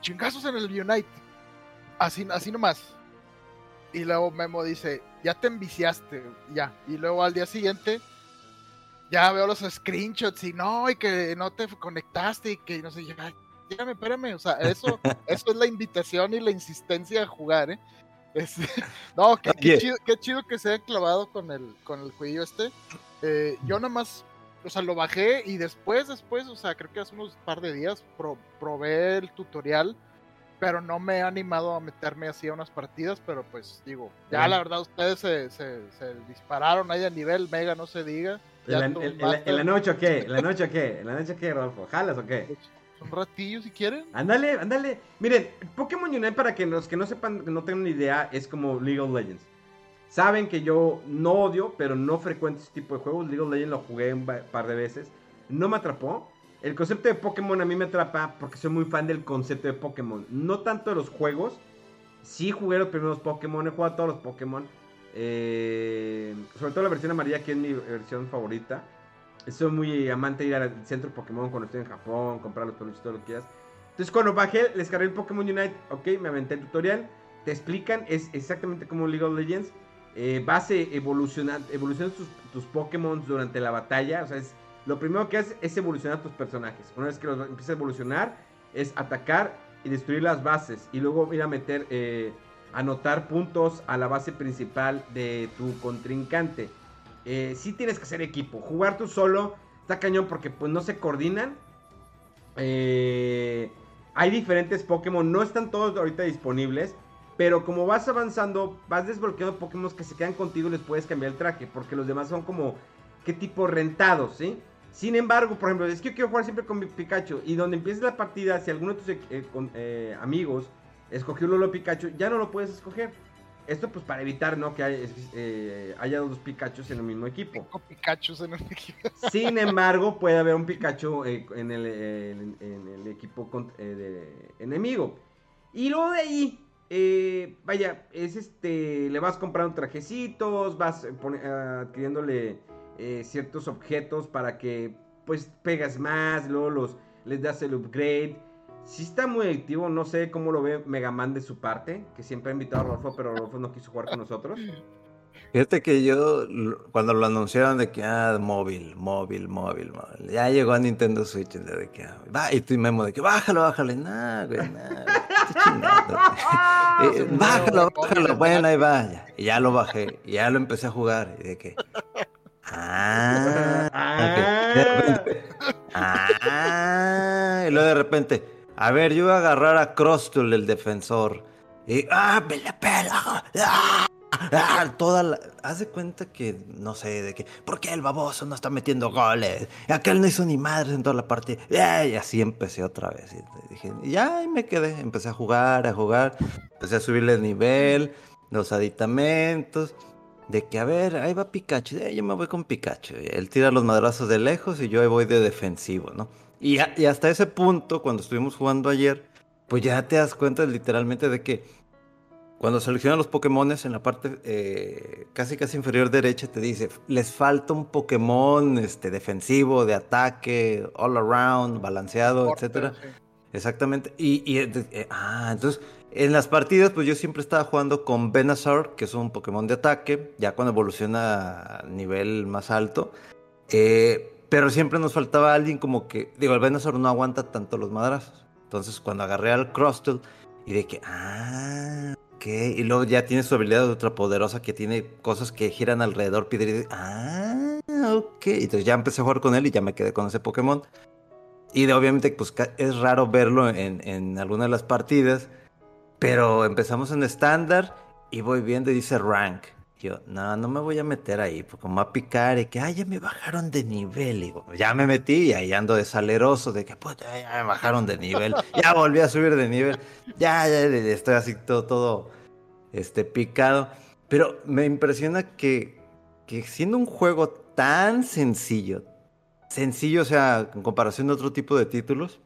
chingazos en el Unite. Así, así nomás. Y luego Memo dice, ya te enviciaste, ya. Y luego al día siguiente, ya veo los screenshots y no, y que no te conectaste y que no sé, ya, espérame, espérame. O sea, eso, eso es la invitación y la insistencia a jugar, ¿eh? No, qué, qué chido, qué chido que se haya clavado con el, con el jueguillo este. Eh, yo nada más, o sea, lo bajé y después, después, o sea, creo que hace unos par de días pro- probé el tutorial, pero no me he animado a meterme así a unas partidas, pero pues digo, ya la verdad ustedes se, se, se dispararon ahí a nivel mega, no se diga. ¿En la, todos en- en la- en la noche o qué? ¿En la noche o qué? ¿En la noche o qué, Rodolfo? ¿Jalas o qué? Un ratillo si quieren. Ándale, ándale. Miren, Pokémon Unite, para que los que no sepan, que no tengan ni idea, es como League of Legends. Saben que yo no odio, pero no frecuento ese tipo de juegos. League of Legends lo jugué un par de veces. No me atrapó. El concepto de Pokémon a mí me atrapa porque soy muy fan del concepto de Pokémon. No tanto de los juegos. Sí jugué los primeros Pokémon, he jugado todos los Pokémon. Eh, sobre todo la versión amarilla, que es mi versión favorita. Soy muy amante de ir al centro Pokémon cuando estoy en Japón, comprar los peluches, todo lo que quieras. Entonces cuando bajé, les cargué el Pokémon Unite, ok, me aventé el tutorial. Te explican, es exactamente como League of Legends. Eh, vas eh, evolucionando, evolucionas tus, tus Pokémon durante la batalla. O sea, es, lo primero que haces es evolucionar tus personajes. Una vez que los empiezas a evolucionar, es atacar y destruir las bases. Y luego ir a meter, eh, anotar puntos a la base principal de tu contrincante. Eh, sí tienes que hacer equipo. Jugar tú solo está cañón porque pues no se coordinan. Eh, hay diferentes Pokémon, no están todos ahorita disponibles. Pero como vas avanzando, vas desbloqueando Pokémon que se quedan contigo y les puedes cambiar el traje. Porque los demás son como, ¿qué tipo rentados, sí? Sin embargo, por ejemplo, es que yo quiero jugar siempre con mi Pikachu. Y donde empieces la partida, si alguno de tus eh, eh, amigos escogió Lolo Pikachu, ya no lo puedes escoger. Esto pues para evitar, ¿no? Que haya, eh, haya dos Pikachus en el mismo equipo. Cinco Pikachus en el equipo. Sin embargo, puede haber un Pikachu eh, en, el, eh, en- en el equipo con- eh, de enemigo. Y luego de ahí, vaya, es este, le vas comprando trajecitos, vas pone- adquiriéndole ciertos objetos para que pues pegas más, luego los, les das el upgrade. Sí está muy adictivo, no sé cómo lo ve Mega Man de su parte, que siempre ha invitado a Rodolfo, pero Rodolfo no quiso jugar con nosotros. Fíjate que yo, cuando lo anunciaron de que, ah, móvil, móvil, móvil, móvil, ya llegó a Nintendo Switch, de de que, ah, va, y tu memo de que, bájalo, bájalo, y nada, güey, nada. Eh, bájalo, bájalo, bueno, ahí va, ya. Y ya lo bajé, y ya lo empecé a jugar, y de que, ah, ok, de repente, ah, y luego de repente, a ver, yo voy a agarrar a Crostul, el defensor. Y, ah, me la pela. Ah, ah, toda la... Haz de cuenta que, no sé, de que, ¿por qué el baboso no está metiendo goles? Aquel no hizo ni madres en toda la partida. Y así empecé otra vez. Y dije, ya y me quedé. Empecé a jugar, a jugar. Empecé a subirle el nivel, los aditamentos. De que, a ver, ahí va Pikachu. Eh, yo me voy con Pikachu. Él tira los madrazos de lejos y yo voy de defensivo, ¿no? Y, y hasta ese punto, cuando estuvimos jugando ayer, pues ya te das cuenta literalmente de que cuando seleccionas los Pokémones en la parte eh, casi casi inferior derecha te dice, les falta un Pokémon este, defensivo, de ataque, all around, balanceado, etcétera. Exactamente. Y, y eh, ah, entonces en las partidas, pues yo siempre estaba jugando con Venusaur, que es un Pokémon de ataque, ya cuando evoluciona a nivel más alto. Eh, pero siempre nos faltaba alguien como que, digo, el Venusaur no aguanta tanto los madrazos. Entonces cuando agarré al Crustle y de que, ah, ok. Y luego ya tiene su habilidad de ultra poderosa que tiene cosas que giran alrededor, pide, ah, ok. Entonces ya empecé a jugar con él y ya me quedé con ese Pokémon. Y de, obviamente, pues es raro verlo en, en algunas de las partidas. Pero empezamos en estándar y voy viendo y dice rank. Yo, no, no me voy a meter ahí, porque como a picar y que, ay, ya me bajaron de nivel. Y ya me metí y ahí ando de saleroso, de que, pues, ya me bajaron de nivel, ya volví a subir de nivel, ya, ya, estoy así todo, todo, este, picado. Pero me impresiona que, que siendo un juego tan sencillo, sencillo, o sea, en comparación de otro tipo de títulos,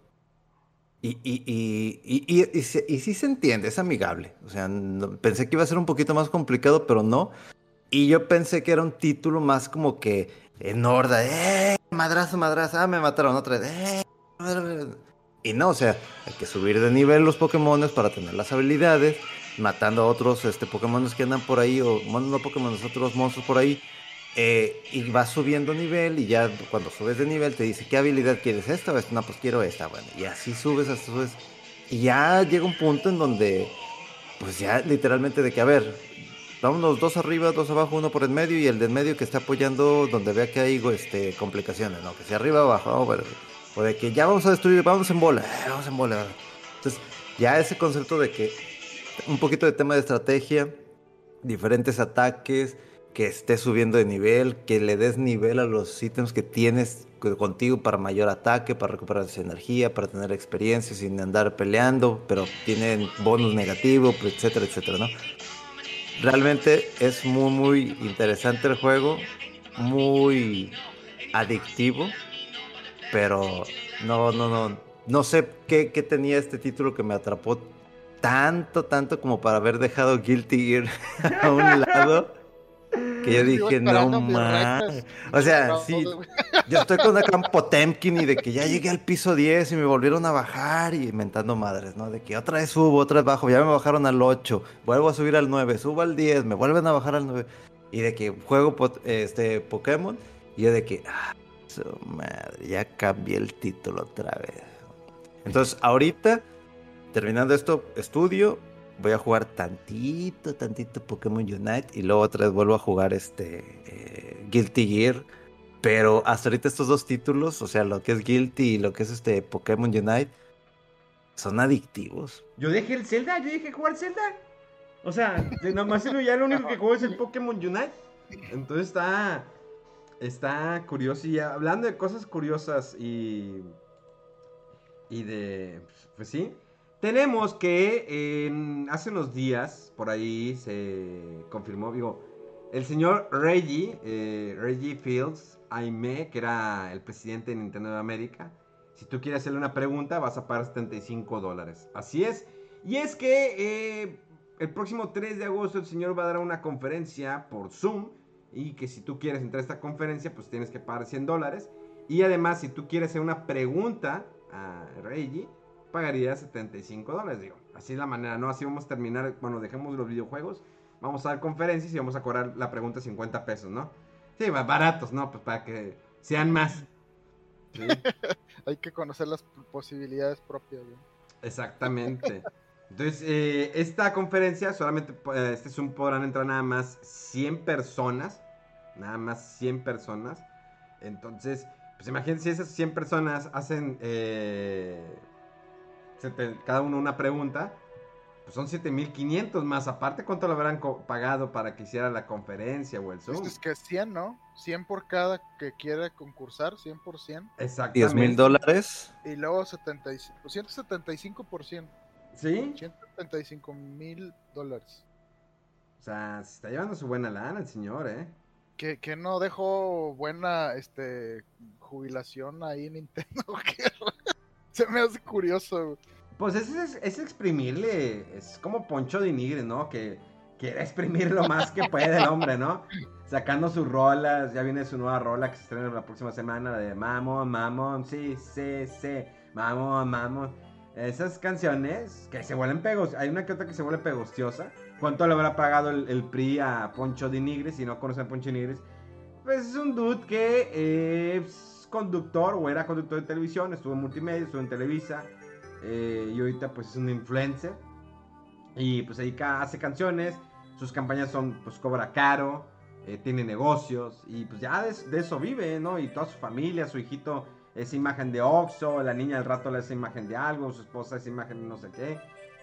y, y, y, y, sí se entiende, es amigable. O sea, pensé que iba a ser un poquito más complicado, pero no. Y yo pensé que era un título más como que en horda, ¡eh! Madrazo, madrazo, ah, me mataron otra vez, ¡eh! Y no, o sea, hay que subir de nivel los Pokémon para tener las habilidades, matando a otros este, Pokémon que andan por ahí, o bueno, no Pokémon, otros monstruos por ahí eh, y vas subiendo nivel y ya cuando subes de nivel te dice, ¿qué habilidad quieres? ¿Esta o esta? No, pues quiero esta, bueno. Y así subes, hasta subes. Y ya llega un punto en donde, pues ya literalmente de que, a ver, vámonos dos arriba, dos abajo, uno por el medio y el del medio que está apoyando donde vea que hay este, complicaciones, ¿no? Que sea arriba, abajo, o de que ya vamos a destruir, vamos en bola, eh, vamos en bola. Entonces, ya ese concepto de que un poquito de tema de estrategia, diferentes ataques, que estés subiendo de nivel, que le des nivel a los ítems que tienes contigo para mayor ataque, para recuperar esa energía, para tener experiencia sin andar peleando, pero tienen bonus negativo, pues, etcétera, etcétera, ¿no? Realmente es muy, muy interesante el juego, muy adictivo, pero no, no, no, no sé qué, qué tenía este título que me atrapó tanto, tanto como para haber dejado Guilty Gear a un lado. Que yo dije, no más. O sea, sí, yo estoy con acá en Potemkin y de que ya llegué al piso 10 y me volvieron a bajar y inventando madres, ¿no? De que otra vez subo, otra vez bajo, ya me bajaron al 8, vuelvo a subir al 9, subo al 10, me vuelven a bajar al 9. Y de que juego este Pokémon y yo de que, ah, su madre, ya cambié el título otra vez. Entonces, ahorita, terminando esto, estudio, voy a jugar tantito, tantito Pokémon Unite y luego otra vez vuelvo a jugar este eh, Guilty Gear. Pero hasta ahorita estos dos títulos, o sea, lo que es Guilty y lo que es este Pokémon Unite, son adictivos. Yo dejé el Zelda, yo dejé jugar Zelda. O sea, nomás ya lo único que juego es el Pokémon Unite. Entonces está, está curioso. Y hablando de cosas curiosas y, y de, pues sí, tenemos que hace unos días, por ahí se confirmó, digo, el señor Reggie, eh, Reggie Fields, Aime, que era el presidente de Nintendo de América, si tú quieres hacerle una pregunta vas a pagar 75 dólares. Así es. Y es que eh, el próximo 3 de agosto el señor va a dar una conferencia por Zoom y que si tú quieres entrar a esta conferencia pues tienes que pagar 100 dólares. Y además si tú quieres hacer una pregunta a Reggie, pagaría 75 dólares, digo. Así es la manera, ¿no? Así vamos a terminar, bueno, dejemos los videojuegos, vamos a dar conferencias y vamos a cobrar la pregunta 50 pesos, ¿no? Sí, baratos, ¿no? Pues para que sean más. Hay que conocer las posibilidades propias, ¿no? Exactamente. Entonces, eh, esta conferencia solamente, eh, este Zoom podrán entrar nada más 100 personas, nada más 100 personas. Entonces, Pues imagínense si esas 100 personas hacen eh, cada uno una pregunta. Pues son 7500 más. Aparte, ¿cuánto le habrán pagado para que hiciera la conferencia o el Zoom? Es que 100, ¿no? 100 por cada que quiera concursar, 100 por 100. Exactamente. 10 mil dólares. Y luego 75, 175%. ¿Sí? 175 mil dólares. O sea, se está llevando su buena lana el señor, ¿eh? Que, que no dejó buena este jubilación ahí en Nintendo. Se me hace curioso. güey. Pues es, es, exprimirle, es como Poncho de Nigre, ¿no? Que quiere exprimir lo más que puede el hombre, ¿no? Sacando sus rolas, ya viene su nueva rola que se estrena la próxima semana, la de Mamón, Mamón, sí, sí, sí, Mamón, Mamón. Esas canciones que se vuelven pegos, hay una que otra que se vuelve pegostiosa. ¿Cuánto le habrá pagado el, PRI a Poncho de Nigres? Si no conocen a Poncho de pues es un dude que es conductor o era conductor de televisión, estuvo en multimedia, estuvo en Televisa. eh, y ahorita pues es un influencer. Y pues ahí ca- hace canciones. Sus campañas son pues cobra caro. eh, tiene negocios. Y pues ya de, eso vive, ¿no? Y toda su familia, su hijito es imagen de Oxxo. La niña al rato le hace imagen de algo. Su esposa es imagen de no sé qué.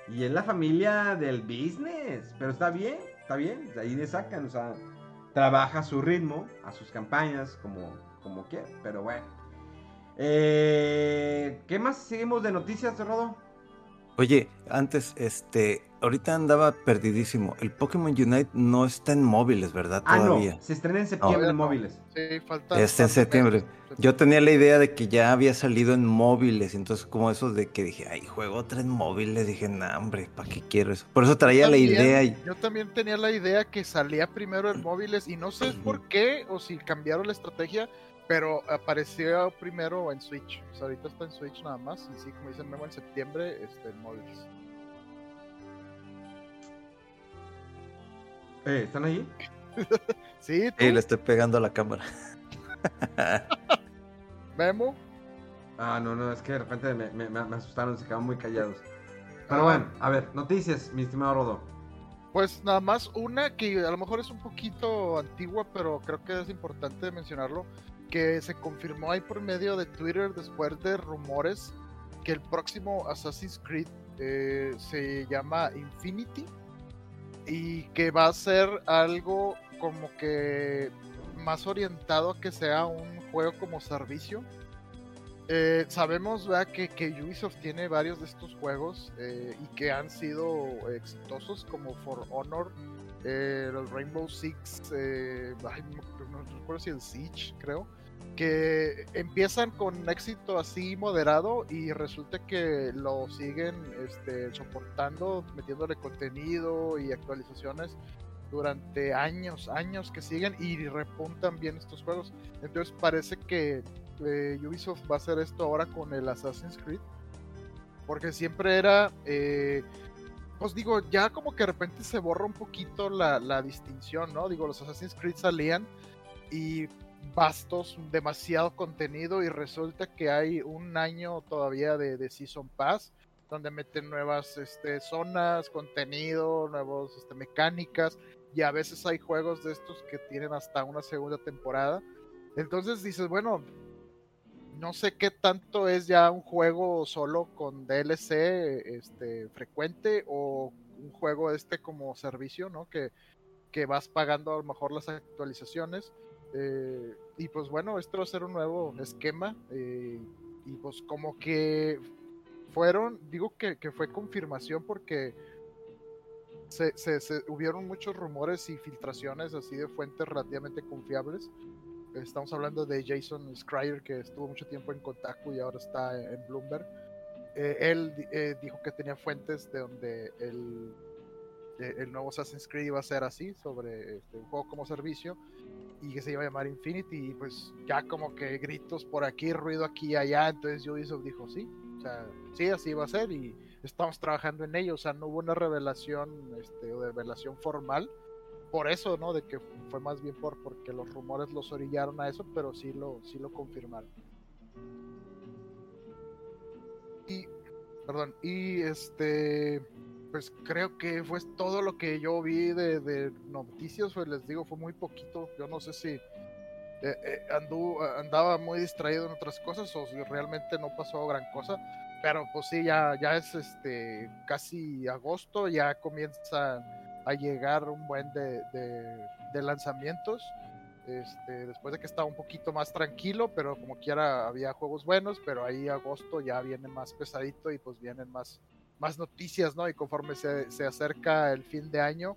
Y es la familia del business. Pero está bien, está bien. De ahí le sacan, o sea, trabaja a su ritmo, a sus campañas, como, como quiere. Pero bueno. Eh, ¿Qué más seguimos de noticias, Rodo? Oye, antes, este, ahorita andaba perdidísimo. El Pokémon Unite no está en móviles, ¿verdad? Ah, Todavía. no. Se estrena en septiembre No. en móviles. Sí, falta. Está en septiembre. Yo tenía la idea de que ya había salido en móviles, entonces como eso de que dije, ay, juego otra en móviles, dije, nah, hombre, ¿para qué quiero eso? Por eso traía la idea y... Yo también tenía la idea que salía primero en móviles y no sé por qué o si cambiaron la estrategia, pero apareció primero en Switch. O sea, ahorita está en Switch nada más y sí, como dicen Memo, en septiembre este, en móviles. Eh, ¿Están ahí? Sí, tú, Sí, le estoy pegando a la cámara. Memo. Ah, no, no, es que de repente me, me- me asustaron, se quedaron muy callados. Pero Ah. bueno, a ver, noticias, mi estimado Rodo. Pues nada más una que a lo mejor es un poquito antigua, pero creo que es importante mencionarlo, que se confirmó ahí por medio de Twitter después de rumores que el próximo Assassin's Creed eh, se llama Infinity y que va a ser algo como que más orientado a que sea un juego como servicio. Eh, sabemos ¿verdad? Que, que Ubisoft tiene varios de estos juegos eh, y que han sido exitosos como For Honor, los Rainbow Six, no recuerdo si el Siege creo, que empiezan con éxito así moderado y resulta que lo siguen este, soportando, metiéndole contenido y actualizaciones durante años, años que siguen y repuntan bien estos juegos. Entonces parece que eh, Ubisoft va a hacer esto ahora con el Assassin's Creed. Porque siempre era, eh, pues digo, ya como que de repente se borra un poquito la, la distinción, ¿no? Digo, los Assassin's Creed salían y bastos, demasiado contenido y resulta que hay un año todavía de, de Season Pass donde meten nuevas este, zonas, contenido, nuevas este, mecánicas y a veces hay juegos de estos que tienen hasta una segunda temporada. Entonces dices, bueno, no sé qué tanto es ya un juego solo con DLC este, frecuente o un juego este como servicio, ¿no? Que, que vas pagando a lo mejor las actualizaciones. Eh, y pues bueno, esto va a ser un nuevo esquema. eh, y pues como que fueron, digo que, que fue confirmación porque se, se, se- hubieron muchos rumores y filtraciones así de fuentes relativamente confiables. Estamos hablando de Jason Schreier, que estuvo mucho tiempo en Kotaku y ahora está en Bloomberg. Eh, él di- dijo que tenía fuentes de donde el, el nuevo Assassin's Creed iba a ser así, sobre este, un juego como servicio, y que se iba a llamar Infinity. Y pues ya como que gritos por aquí, ruido aquí y allá. Entonces Ubisoft dijo sí, o sea, sí, así va a ser y estamos trabajando en ello. O sea, no hubo una revelación, este, o revelación formal. Por eso, ¿no? De que fue más bien por porque los rumores los orillaron a eso, pero sí lo, sí lo confirmaron. Y, perdón, y este, pues creo que fue todo lo que yo vi de, noticias, pues les digo, fue muy poquito. Yo no sé si eh, eh, andu- andaba muy distraído en otras cosas o si realmente no pasó gran cosa. Pero pues sí, ya, ya es este casi agosto, ya comienza a llegar un buen de, de- de lanzamientos. Este, después de que estaba un poquito más tranquilo, pero como quiera había juegos buenos, pero ahí agosto ya viene más pesadito y pues vienen más, más noticias, ¿no? Y conforme se, se acerca el fin de año,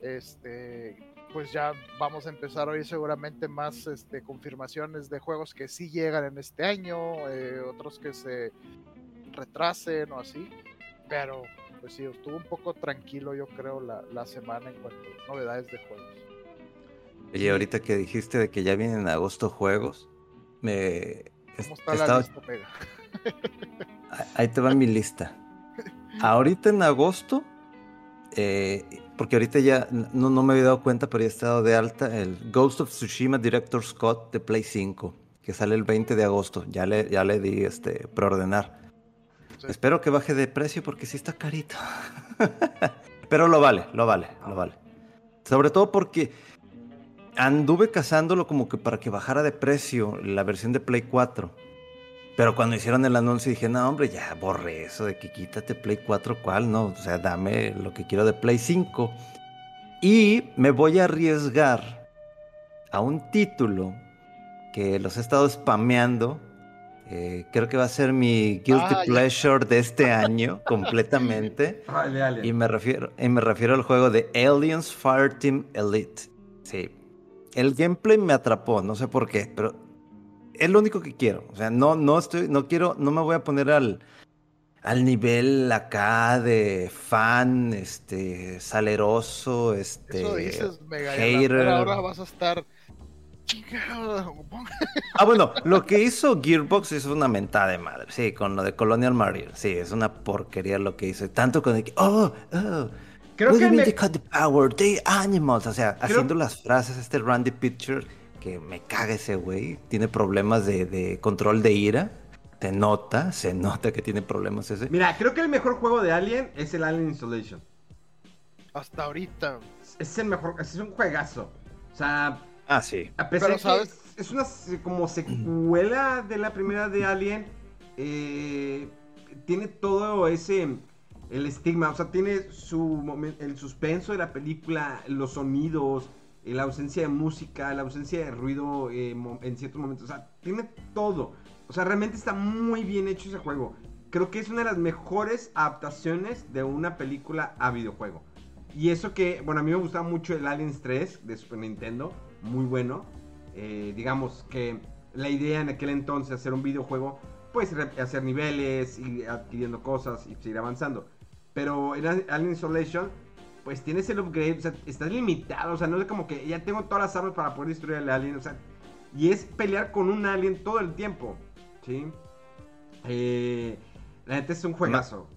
este, pues ya vamos a empezar a oír seguramente más este, confirmaciones de juegos que sí llegan en este año, eh, otros que se retrasen o así, pero pues sí, estuvo un poco tranquilo yo creo la, la semana en cuanto a novedades de juegos. Oye, ahorita que dijiste de que ya vienen en agosto juegos, me... ¿Cómo está la lista, Pega? Ah, Ahí te va mi lista. Ahorita en agosto, eh, porque ahorita ya no, no me había dado cuenta, pero ya he estado de alta el Ghost of Tsushima Director Scott de Play 5, que sale el 20 de agosto. Ya le, ya le di este preordenar. Sí. Espero que baje de precio porque sí está carito. pero lo vale, lo vale, lo vale. Sobre todo porque anduve cazándolo como que para que bajara de precio la versión de Play 4. Pero cuando hicieron el anuncio dije, no, hombre, ya borré eso de que quítate Play 4, ¿cuál? No, o sea, dame lo que quiero de Play 5. Y me voy a arriesgar a un título que los he estado spameando. eh, creo que va a ser mi guilty Ah, ya. pleasure de este año completamente. Dale. Y me refiero, y me refiero al juego de Aliens Fireteam Elite. Sí. El gameplay me atrapó, no sé por qué, pero es lo único que quiero. O sea, no, no estoy, no quiero, no me voy a poner al, al nivel acá de fan, este, saleroso, este. Eso dices, Mega, hater. mera hora vas a estar. Ah, bueno, lo que hizo Gearbox es una mentada de madre. Sí, con lo de Colonial Marine. Sí, es una porquería lo que hizo. Tanto con el que, oh, oh. Creo what que do you mean me- they cut the power? They animals. O sea, Creo- haciendo las frases, este Randy Pitcher, que me caga ese güey. Tiene problemas de, de control de ira. Se nota, se nota que tiene problemas ese. Mira, creo que el mejor juego de Alien es el Alien Isolation. Hasta ahorita. Es el mejor, es un juegazo. O sea, Ah, sí. a pesar Pero, de ¿sabes? que es, es una como secuela de la primera de Alien, eh, tiene todo ese el estigma, o sea, tiene su el suspenso de la película, los sonidos, la ausencia de música, la ausencia de ruido eh, en ciertos momentos, o sea, tiene todo. O sea, realmente está muy bien hecho ese juego. Creo que es una de las mejores adaptaciones de una película a videojuego. Y eso que, bueno, a mí me gustaba mucho el Aliens 3 de Super Nintendo, muy bueno. Eh, digamos que la idea en aquel entonces de hacer un videojuego, pues hacer niveles, ir adquiriendo cosas y seguir avanzando. Pero en Al- Alien Isolation, pues tienes el upgrade, o sea, estás limitado, o sea, no es como que ya tengo todas las armas para poder destruir al alien, o sea, y es pelear con un alien todo el tiempo, ¿sí? Eh, la neta es un juegazo.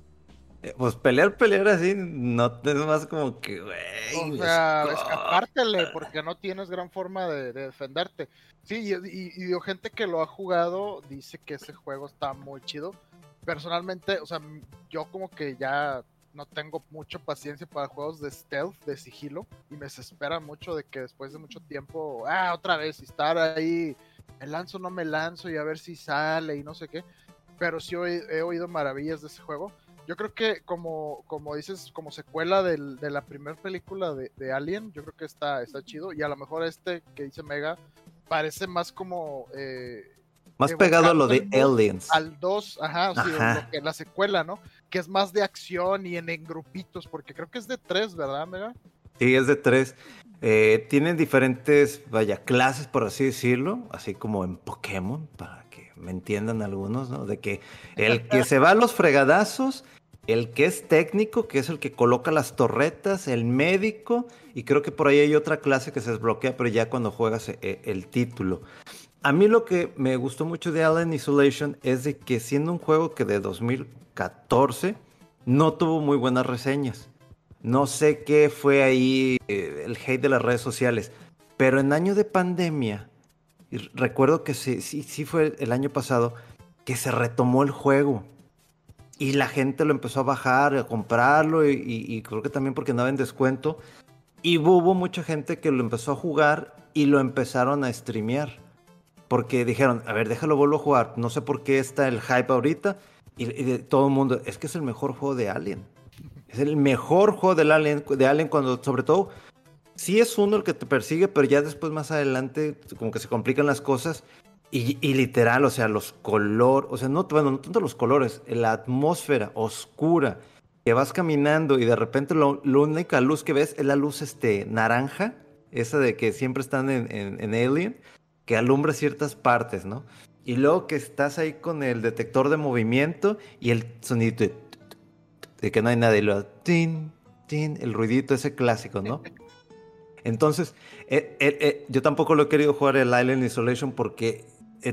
Eh, Pues pelear, pelear así, no es más como que, güey. O sea, es escapártele porque no tienes gran forma de, de defenderte. Sí, y, y- y digo, gente que lo ha jugado dice que ese juego está muy chido. Personalmente, o sea, yo como que ya no tengo mucha paciencia para juegos de stealth, de sigilo, y me desespera mucho de que después de mucho tiempo, ah, otra vez, y estar ahí, me lanzo, no me lanzo, y a ver si sale, y no sé qué. Pero sí he, he oído maravillas de ese juego. Yo creo que como, como dices, como secuela del- de la primera película de, de Alien, yo creo que está, está chido. Y a lo mejor este que dice Mega parece más como eh, Más pegado a lo de Aliens. al 2, ajá, o sea, Ajá. lo que la secuela, ¿no? Que es más de acción y en, grupitos, porque creo que es de 3, ¿verdad, Mega? Sí, es de tres. Eh, tienen diferentes, vaya, clases, por así decirlo, así como en Pokémon, para que me entiendan algunos, ¿no? De que el que se va a los fregadazos, el que es técnico, que es el que coloca las torretas, el médico, y creo que por ahí hay otra clase que se desbloquea, pero ya cuando juegas eh, el título. A mí lo que me gustó mucho de Alien Isolation es de que siendo un juego que de 2014 no tuvo muy buenas reseñas. No sé qué fue ahí eh, el hate de las redes sociales, pero en año de pandemia, y recuerdo que sí, sí, sí fue el año pasado, que se retomó el juego. Y la gente lo empezó a bajar, a comprarlo, y- y creo que también porque andaba en descuento. Y hubo mucha gente que lo empezó a jugar y lo empezaron a streamear. porque dijeron, a ver, déjalo, vuelvo a jugar. No sé por qué está el hype ahorita. Y, de todo el mundo, es que es el mejor juego de Alien. Es el mejor juego de Alien, de Alien cuando, sobre todo, sí es uno el que te persigue, pero ya después más adelante como que se complican las cosas. Y, literal, o sea, los colores, o sea, no, bueno, no tanto los colores, la atmósfera oscura, que vas caminando y de repente lo, la única luz que ves es la luz este, naranja, esa de que siempre están en, en Alien que alumbra ciertas partes, ¿no? Y luego que estás ahí con el detector de movimiento y el sonido de, que no hay nada y luego tin, tin, el ruidito ese clásico, ¿no? Entonces, eh, eh, eh, yo tampoco lo he querido jugar el Alien Isolation porque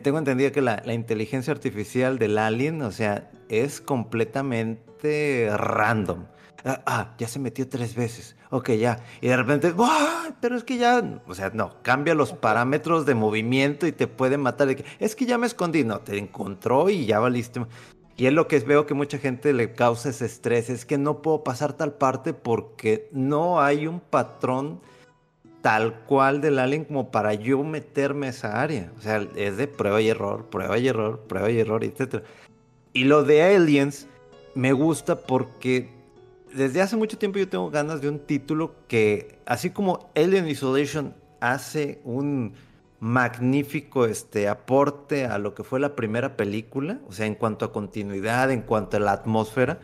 tengo entendido que la, la, inteligencia artificial del Alien, o sea, es completamente random. Ah, ah, ya se metió tres veces. Ok, ya. Y de repente, pero es que ya, o sea, no, cambia los parámetros de movimiento y te puede matar. es que ya me escondí. No, te encontró y ya valiste. Y es lo que veo que mucha gente le causa ese estrés. Es que no puedo pasar tal parte porque no hay un patrón tal cual del alien como para yo meterme a esa área. O sea, es de prueba y error, prueba y error, prueba y error, etc. Y lo de Aliens me gusta porque desde hace mucho tiempo yo tengo ganas de un título que, así como Alien Isolation hace un magnífico este, aporte a lo que fue la primera película, o sea, en cuanto a continuidad, en cuanto a la atmósfera,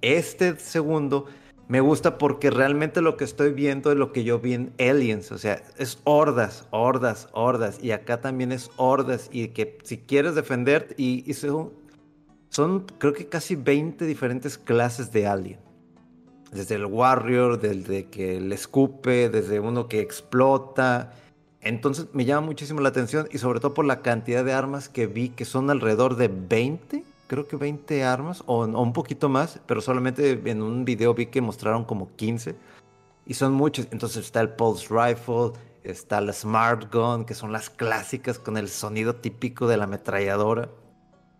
este segundo me gusta porque realmente lo que estoy viendo es lo que yo vi en Aliens, o sea, es hordas, hordas, hordas, y acá también es hordas, y que si quieres defender, y, son, son creo que casi 20 diferentes clases de alien desde el Warrior, desde que le escupe, desde uno que explota. Entonces me llama muchísimo la atención y sobre todo por la cantidad de armas que vi, que son alrededor de 20, creo que 20 armas o, un poquito más, pero solamente en un video vi que mostraron como 15 y son muchos. Entonces está el Pulse Rifle, está la Smart Gun, que son las clásicas con el sonido típico de la ametralladora.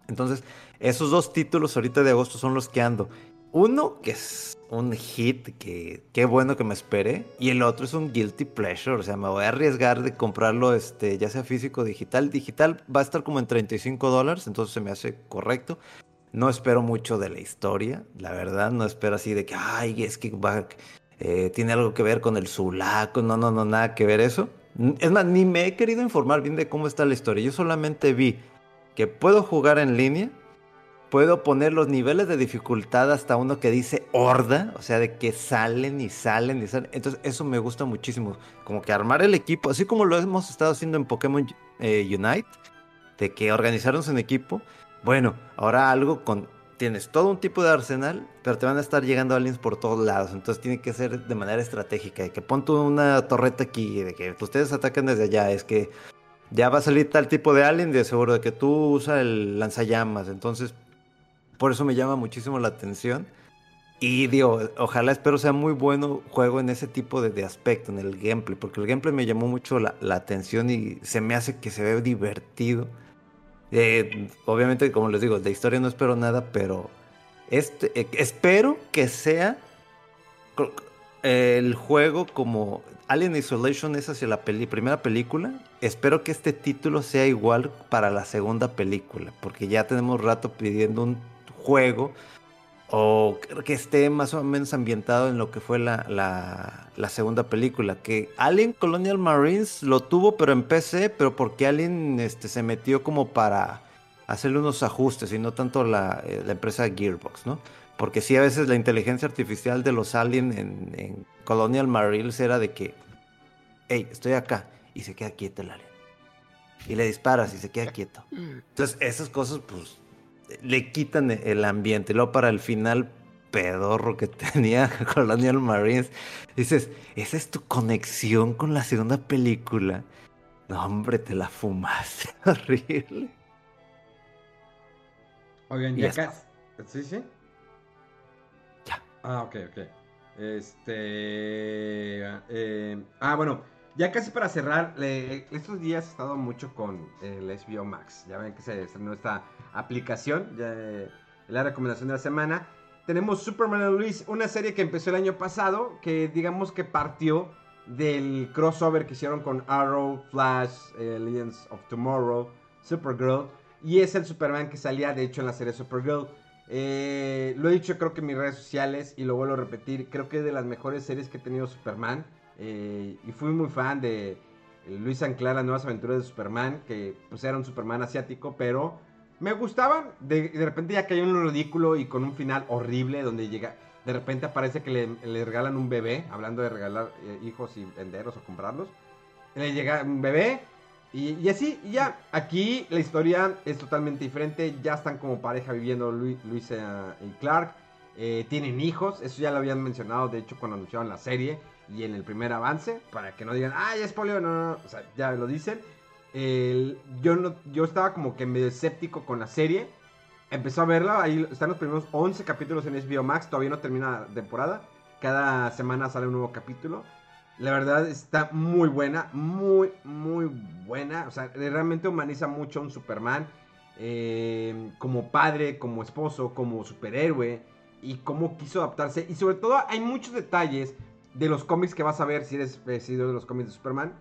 Entonces, esos dos títulos ahorita de agosto son los que ando. Uno que es un hit que qué bueno que me espere. Y el otro es un guilty pleasure. O sea, me voy a arriesgar de comprarlo, este, ya sea físico o digital. Digital va a estar como en 35 dólares, entonces se me hace correcto. No espero mucho de la historia, la verdad. No espero así de que, ay, es que eh, tiene algo que ver con el Zulaco. No, no, no, nada que ver eso. Es más, ni me he querido informar bien de cómo está la historia. Yo solamente vi que puedo jugar en línea puedo poner los niveles de dificultad hasta uno que dice horda, o sea, de que salen y salen y salen. Entonces, eso me gusta muchísimo. Como que armar el equipo, así como lo hemos estado haciendo en Pokémon eh, Unite, de que organizaron un equipo. Bueno, ahora algo con. Tienes todo un tipo de arsenal, pero te van a estar llegando aliens por todos lados. Entonces tiene que ser de manera estratégica. De que pon tú una torreta aquí, de que ustedes ataquen desde allá. Es que ya va a salir tal tipo de alien, de seguro de que tú usas el lanzallamas. Entonces por eso me llama muchísimo la atención. Y digo, ojalá espero sea muy bueno juego en ese tipo de, aspecto, en el gameplay, porque el gameplay me llamó mucho la, atención y se me hace que se ve divertido. Eh, obviamente, como les digo, de historia no espero nada, pero este, eh, espero que sea el juego como Alien Isolation es hacia la primera película. Espero que este título sea igual para la segunda película, porque ya tenemos rato pidiendo un juego o que esté más o menos ambientado en lo que fue la, la, segunda película. Que Alien Colonial Marines lo tuvo, pero en PC, pero porque Alien este, se metió como para hacerle unos ajustes y no tanto la, eh, la empresa Gearbox, ¿no? Porque sí, a veces la inteligencia artificial de los Alien en, en Colonial Marines era de que, hey, estoy acá, y se queda quieto el Alien. Y le disparas y se queda quieto. Entonces, esas cosas, pues, le quitan el ambiente. Luego para el final pedorro que tenía Colonial Marines, dices, ¿esa es tu conexión con la segunda película? No, hombre, te la fumaste. Horrible. Oigan, ya acá. ¿Sí, sí? Ya. Ah, ok, ok. Este. Eh, ah, bueno. Ya casi para cerrar, estos días he estado mucho con el Max. Ya ven que se estrenó esta aplicación, eh, la recomendación de la semana. Tenemos Superman Luis, una serie que empezó el año pasado, que digamos que partió del crossover que hicieron con Arrow, Flash, eh, Legends of Tomorrow, Supergirl. Y es el Superman que salía, de hecho, en la serie Supergirl. Eh, lo he dicho creo que en mis redes sociales y lo vuelvo a repetir. Creo que es de las mejores series que he tenido Superman. Eh, y fui muy fan de Luis Anclar, las nuevas aventuras de Superman. Que pues era un Superman asiático, pero me gustaban. De, de repente ya cayó en lo ridículo y con un final horrible donde llega... De repente aparece que le, regalan un bebé, hablando de regalar eh, hijos y venderlos o comprarlos. Le llega un bebé y, así, y ya. Aquí la historia es totalmente diferente. Ya están como pareja viviendo Luis, y Clark. Eh, tienen hijos, eso ya lo habían mencionado, de hecho, cuando anunciaron la serie y en el primer avance, para que no digan, ah, es polio, no, no, no, o sea, ya lo dicen. yo, no, yo estaba como que medio escéptico con la serie, empezó a verla, ahí están los primeros 11 capítulos en HBO Max, todavía no termina la temporada, cada semana sale un nuevo capítulo. La verdad está muy buena, muy, muy buena. O sea, realmente humaniza mucho a un Superman. Eh, como padre, como esposo, como superhéroe. Y cómo quiso adaptarse. Y sobre todo hay muchos detalles de los cómics que vas a ver si eres seguidor de los cómics de Superman.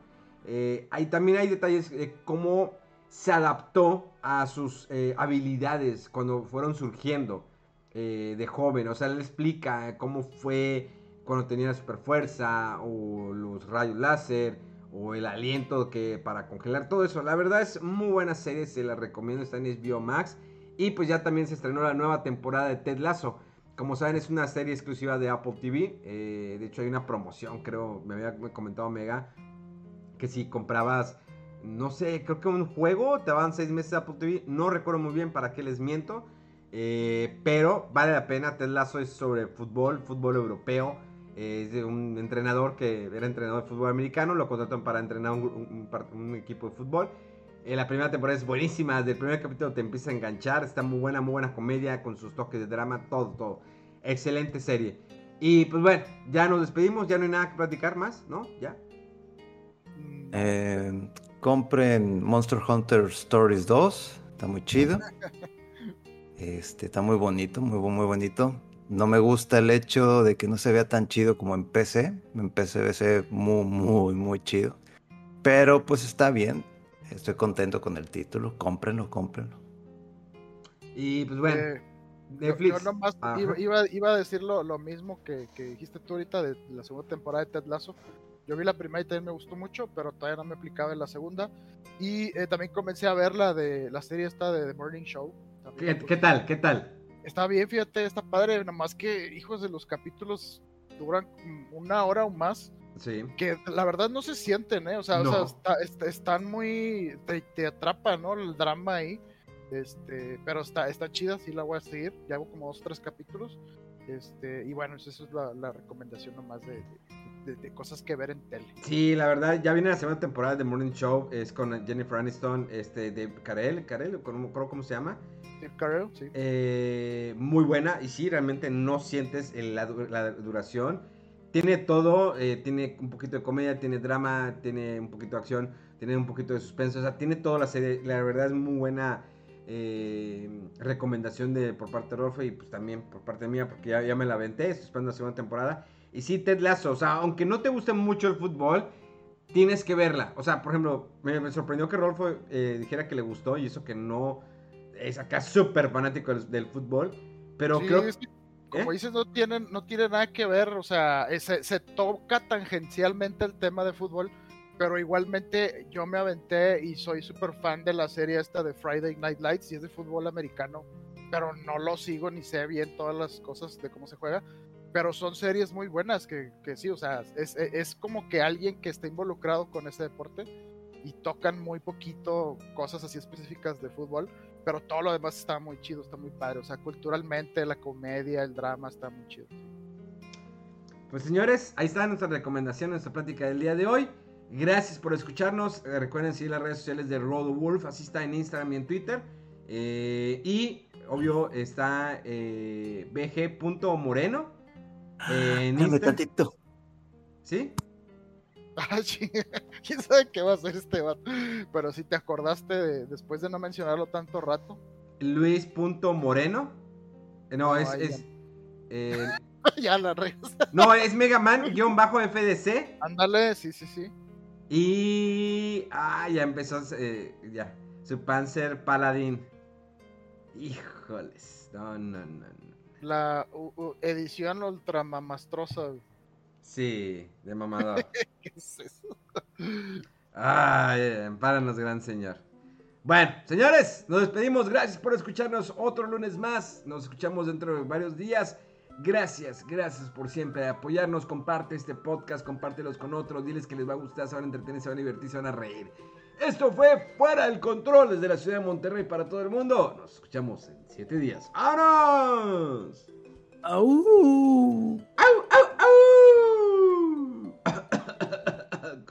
Eh, también hay detalles de cómo se adaptó a sus eh, habilidades cuando fueron surgiendo eh, de joven. O sea, él explica cómo fue cuando tenía la super fuerza o los rayos láser o el aliento que para congelar todo eso. La verdad es muy buena serie, se la recomiendo, está en HBO Max. Y pues ya también se estrenó la nueva temporada de Ted Lasso. Como saben, es una serie exclusiva de Apple TV. Eh, de hecho, hay una promoción, creo, me había comentado Mega, que si comprabas no sé, creo que un juego, te van seis meses a Apple TV, no recuerdo muy bien para qué les miento, eh, pero vale la pena, Ted Lasso es sobre fútbol, fútbol europeo, es de un entrenador que era entrenador de fútbol americano, lo contratan para entrenar un, equipo de fútbol. Eh, la primera temporada es buenísima, desde el primer capítulo te empieza a enganchar, está muy buena, muy buena comedia, con sus toques de drama, todo, todo. Excelente serie. Y pues bueno, ya nos despedimos, ya no hay nada que platicar más, ¿no? ¿Ya? Eh, compren Monster Hunter Stories 2, está muy chido. Este, está muy bonito, muy, muy bonito. No me gusta el hecho de que no se vea tan chido como en PC. En PC se muy, muy, muy chido. Pero pues está bien. Estoy contento con el título. Cómprenlo, cómprenlo. Y pues bueno. Eh, Netflix. Yo nomás iba, a decir lo, mismo que, que, dijiste tú ahorita de la segunda temporada de Ted Lasso. Yo vi la primera y también me gustó mucho, pero todavía no me aplicaba en la segunda. Y eh, también comencé a ver la de la serie esta de The Morning Show. ¿Qué, tal? ¿Qué tal? Está bien, fíjate, está padre, nada más que, hijos de los capítulos duran una hora o más. Sí. Que la verdad no se sienten, ¿eh? O sea, están muy. Te, atrapa, ¿no? El drama ahí. Este, pero está, está chida, sí la voy a seguir. Ya hago como dos o tres capítulos. Este, y bueno, esa es la, la recomendación nomás de, de, cosas que ver en tele. Sí, la verdad, ya viene la segunda temporada de Morning Show, es con Jennifer Aniston, este, de Carell, Carell, ¿cómo, cómo se llama? Carell, sí. Eh, muy buena, y sí, realmente no sientes la, duración. Tiene todo, eh, tiene un poquito de comedia, tiene drama, tiene un poquito de acción, tiene un poquito de suspenso, o sea, tiene toda la serie, la verdad es muy buena eh, recomendación de, por parte de Rolfo y pues también por parte mía, porque ya, ya me la aventé, estoy esperando la segunda temporada. Y sí, Ted Lasso, o sea, aunque no te guste mucho el fútbol, tienes que verla. O sea, por ejemplo, me, sorprendió que Rolfo eh, dijera que le gustó y eso que no es acá súper fanático del, fútbol. Pero creo que... Como ¿eh? dices, no tiene, no tiene nada que ver, o sea, se, se toca tangencialmente el tema de fútbol, pero igualmente yo me aventé y soy súper fan de la serie esta de Friday Night Lights y es de fútbol americano, pero no lo sigo ni sé bien todas las cosas de cómo se juega pero son series muy buenas que, que sí, o sea, es, es, como que alguien que está involucrado con ese deporte y tocan muy poquito cosas así específicas de fútbol, pero todo lo demás está muy chido, está muy padre, o sea, culturalmente la comedia, el drama está muy chido. Pues señores, ahí está nuestra recomendación, nuestra plática del día de hoy. Gracias por escucharnos. Eh, recuerden seguir las redes sociales de Rodo Wolf, así está en Instagram y en Twitter. Eh, y obvio está eh, bg.moreno en tantito. ¿Sí? Ah, ¿Quién sabe qué va a hacer este vato? Pero si te acordaste después de no mencionarlo tanto rato. Luis.moreno. No, es. es ya la regas. No, es Mega Man-FDC. Ándale, sí, sí, sí. Y. Ah, ya empezó. eh, ya. Su Panzer Paladin. Híjoles. No, no, no. no. La edición ultra mamastrosa. güey. Sí, de mamador. ¿Qué es eso? Ay, ampáranos, gran señor. Bueno, señores, nos despedimos. Gracias por escucharnos otro lunes más. Nos escuchamos dentro de varios días. Gracias, gracias por siempre apoyarnos. Comparte este podcast, compártelos con otros. Diles que les va a gustar, se van a entretener, se van a divertir, se van a reír. Esto fue Fuera del Control desde la ciudad de Monterrey para todo el mundo. Nos escuchamos en siete días. ¡Vámonos! ¡Au! ¡Au, au,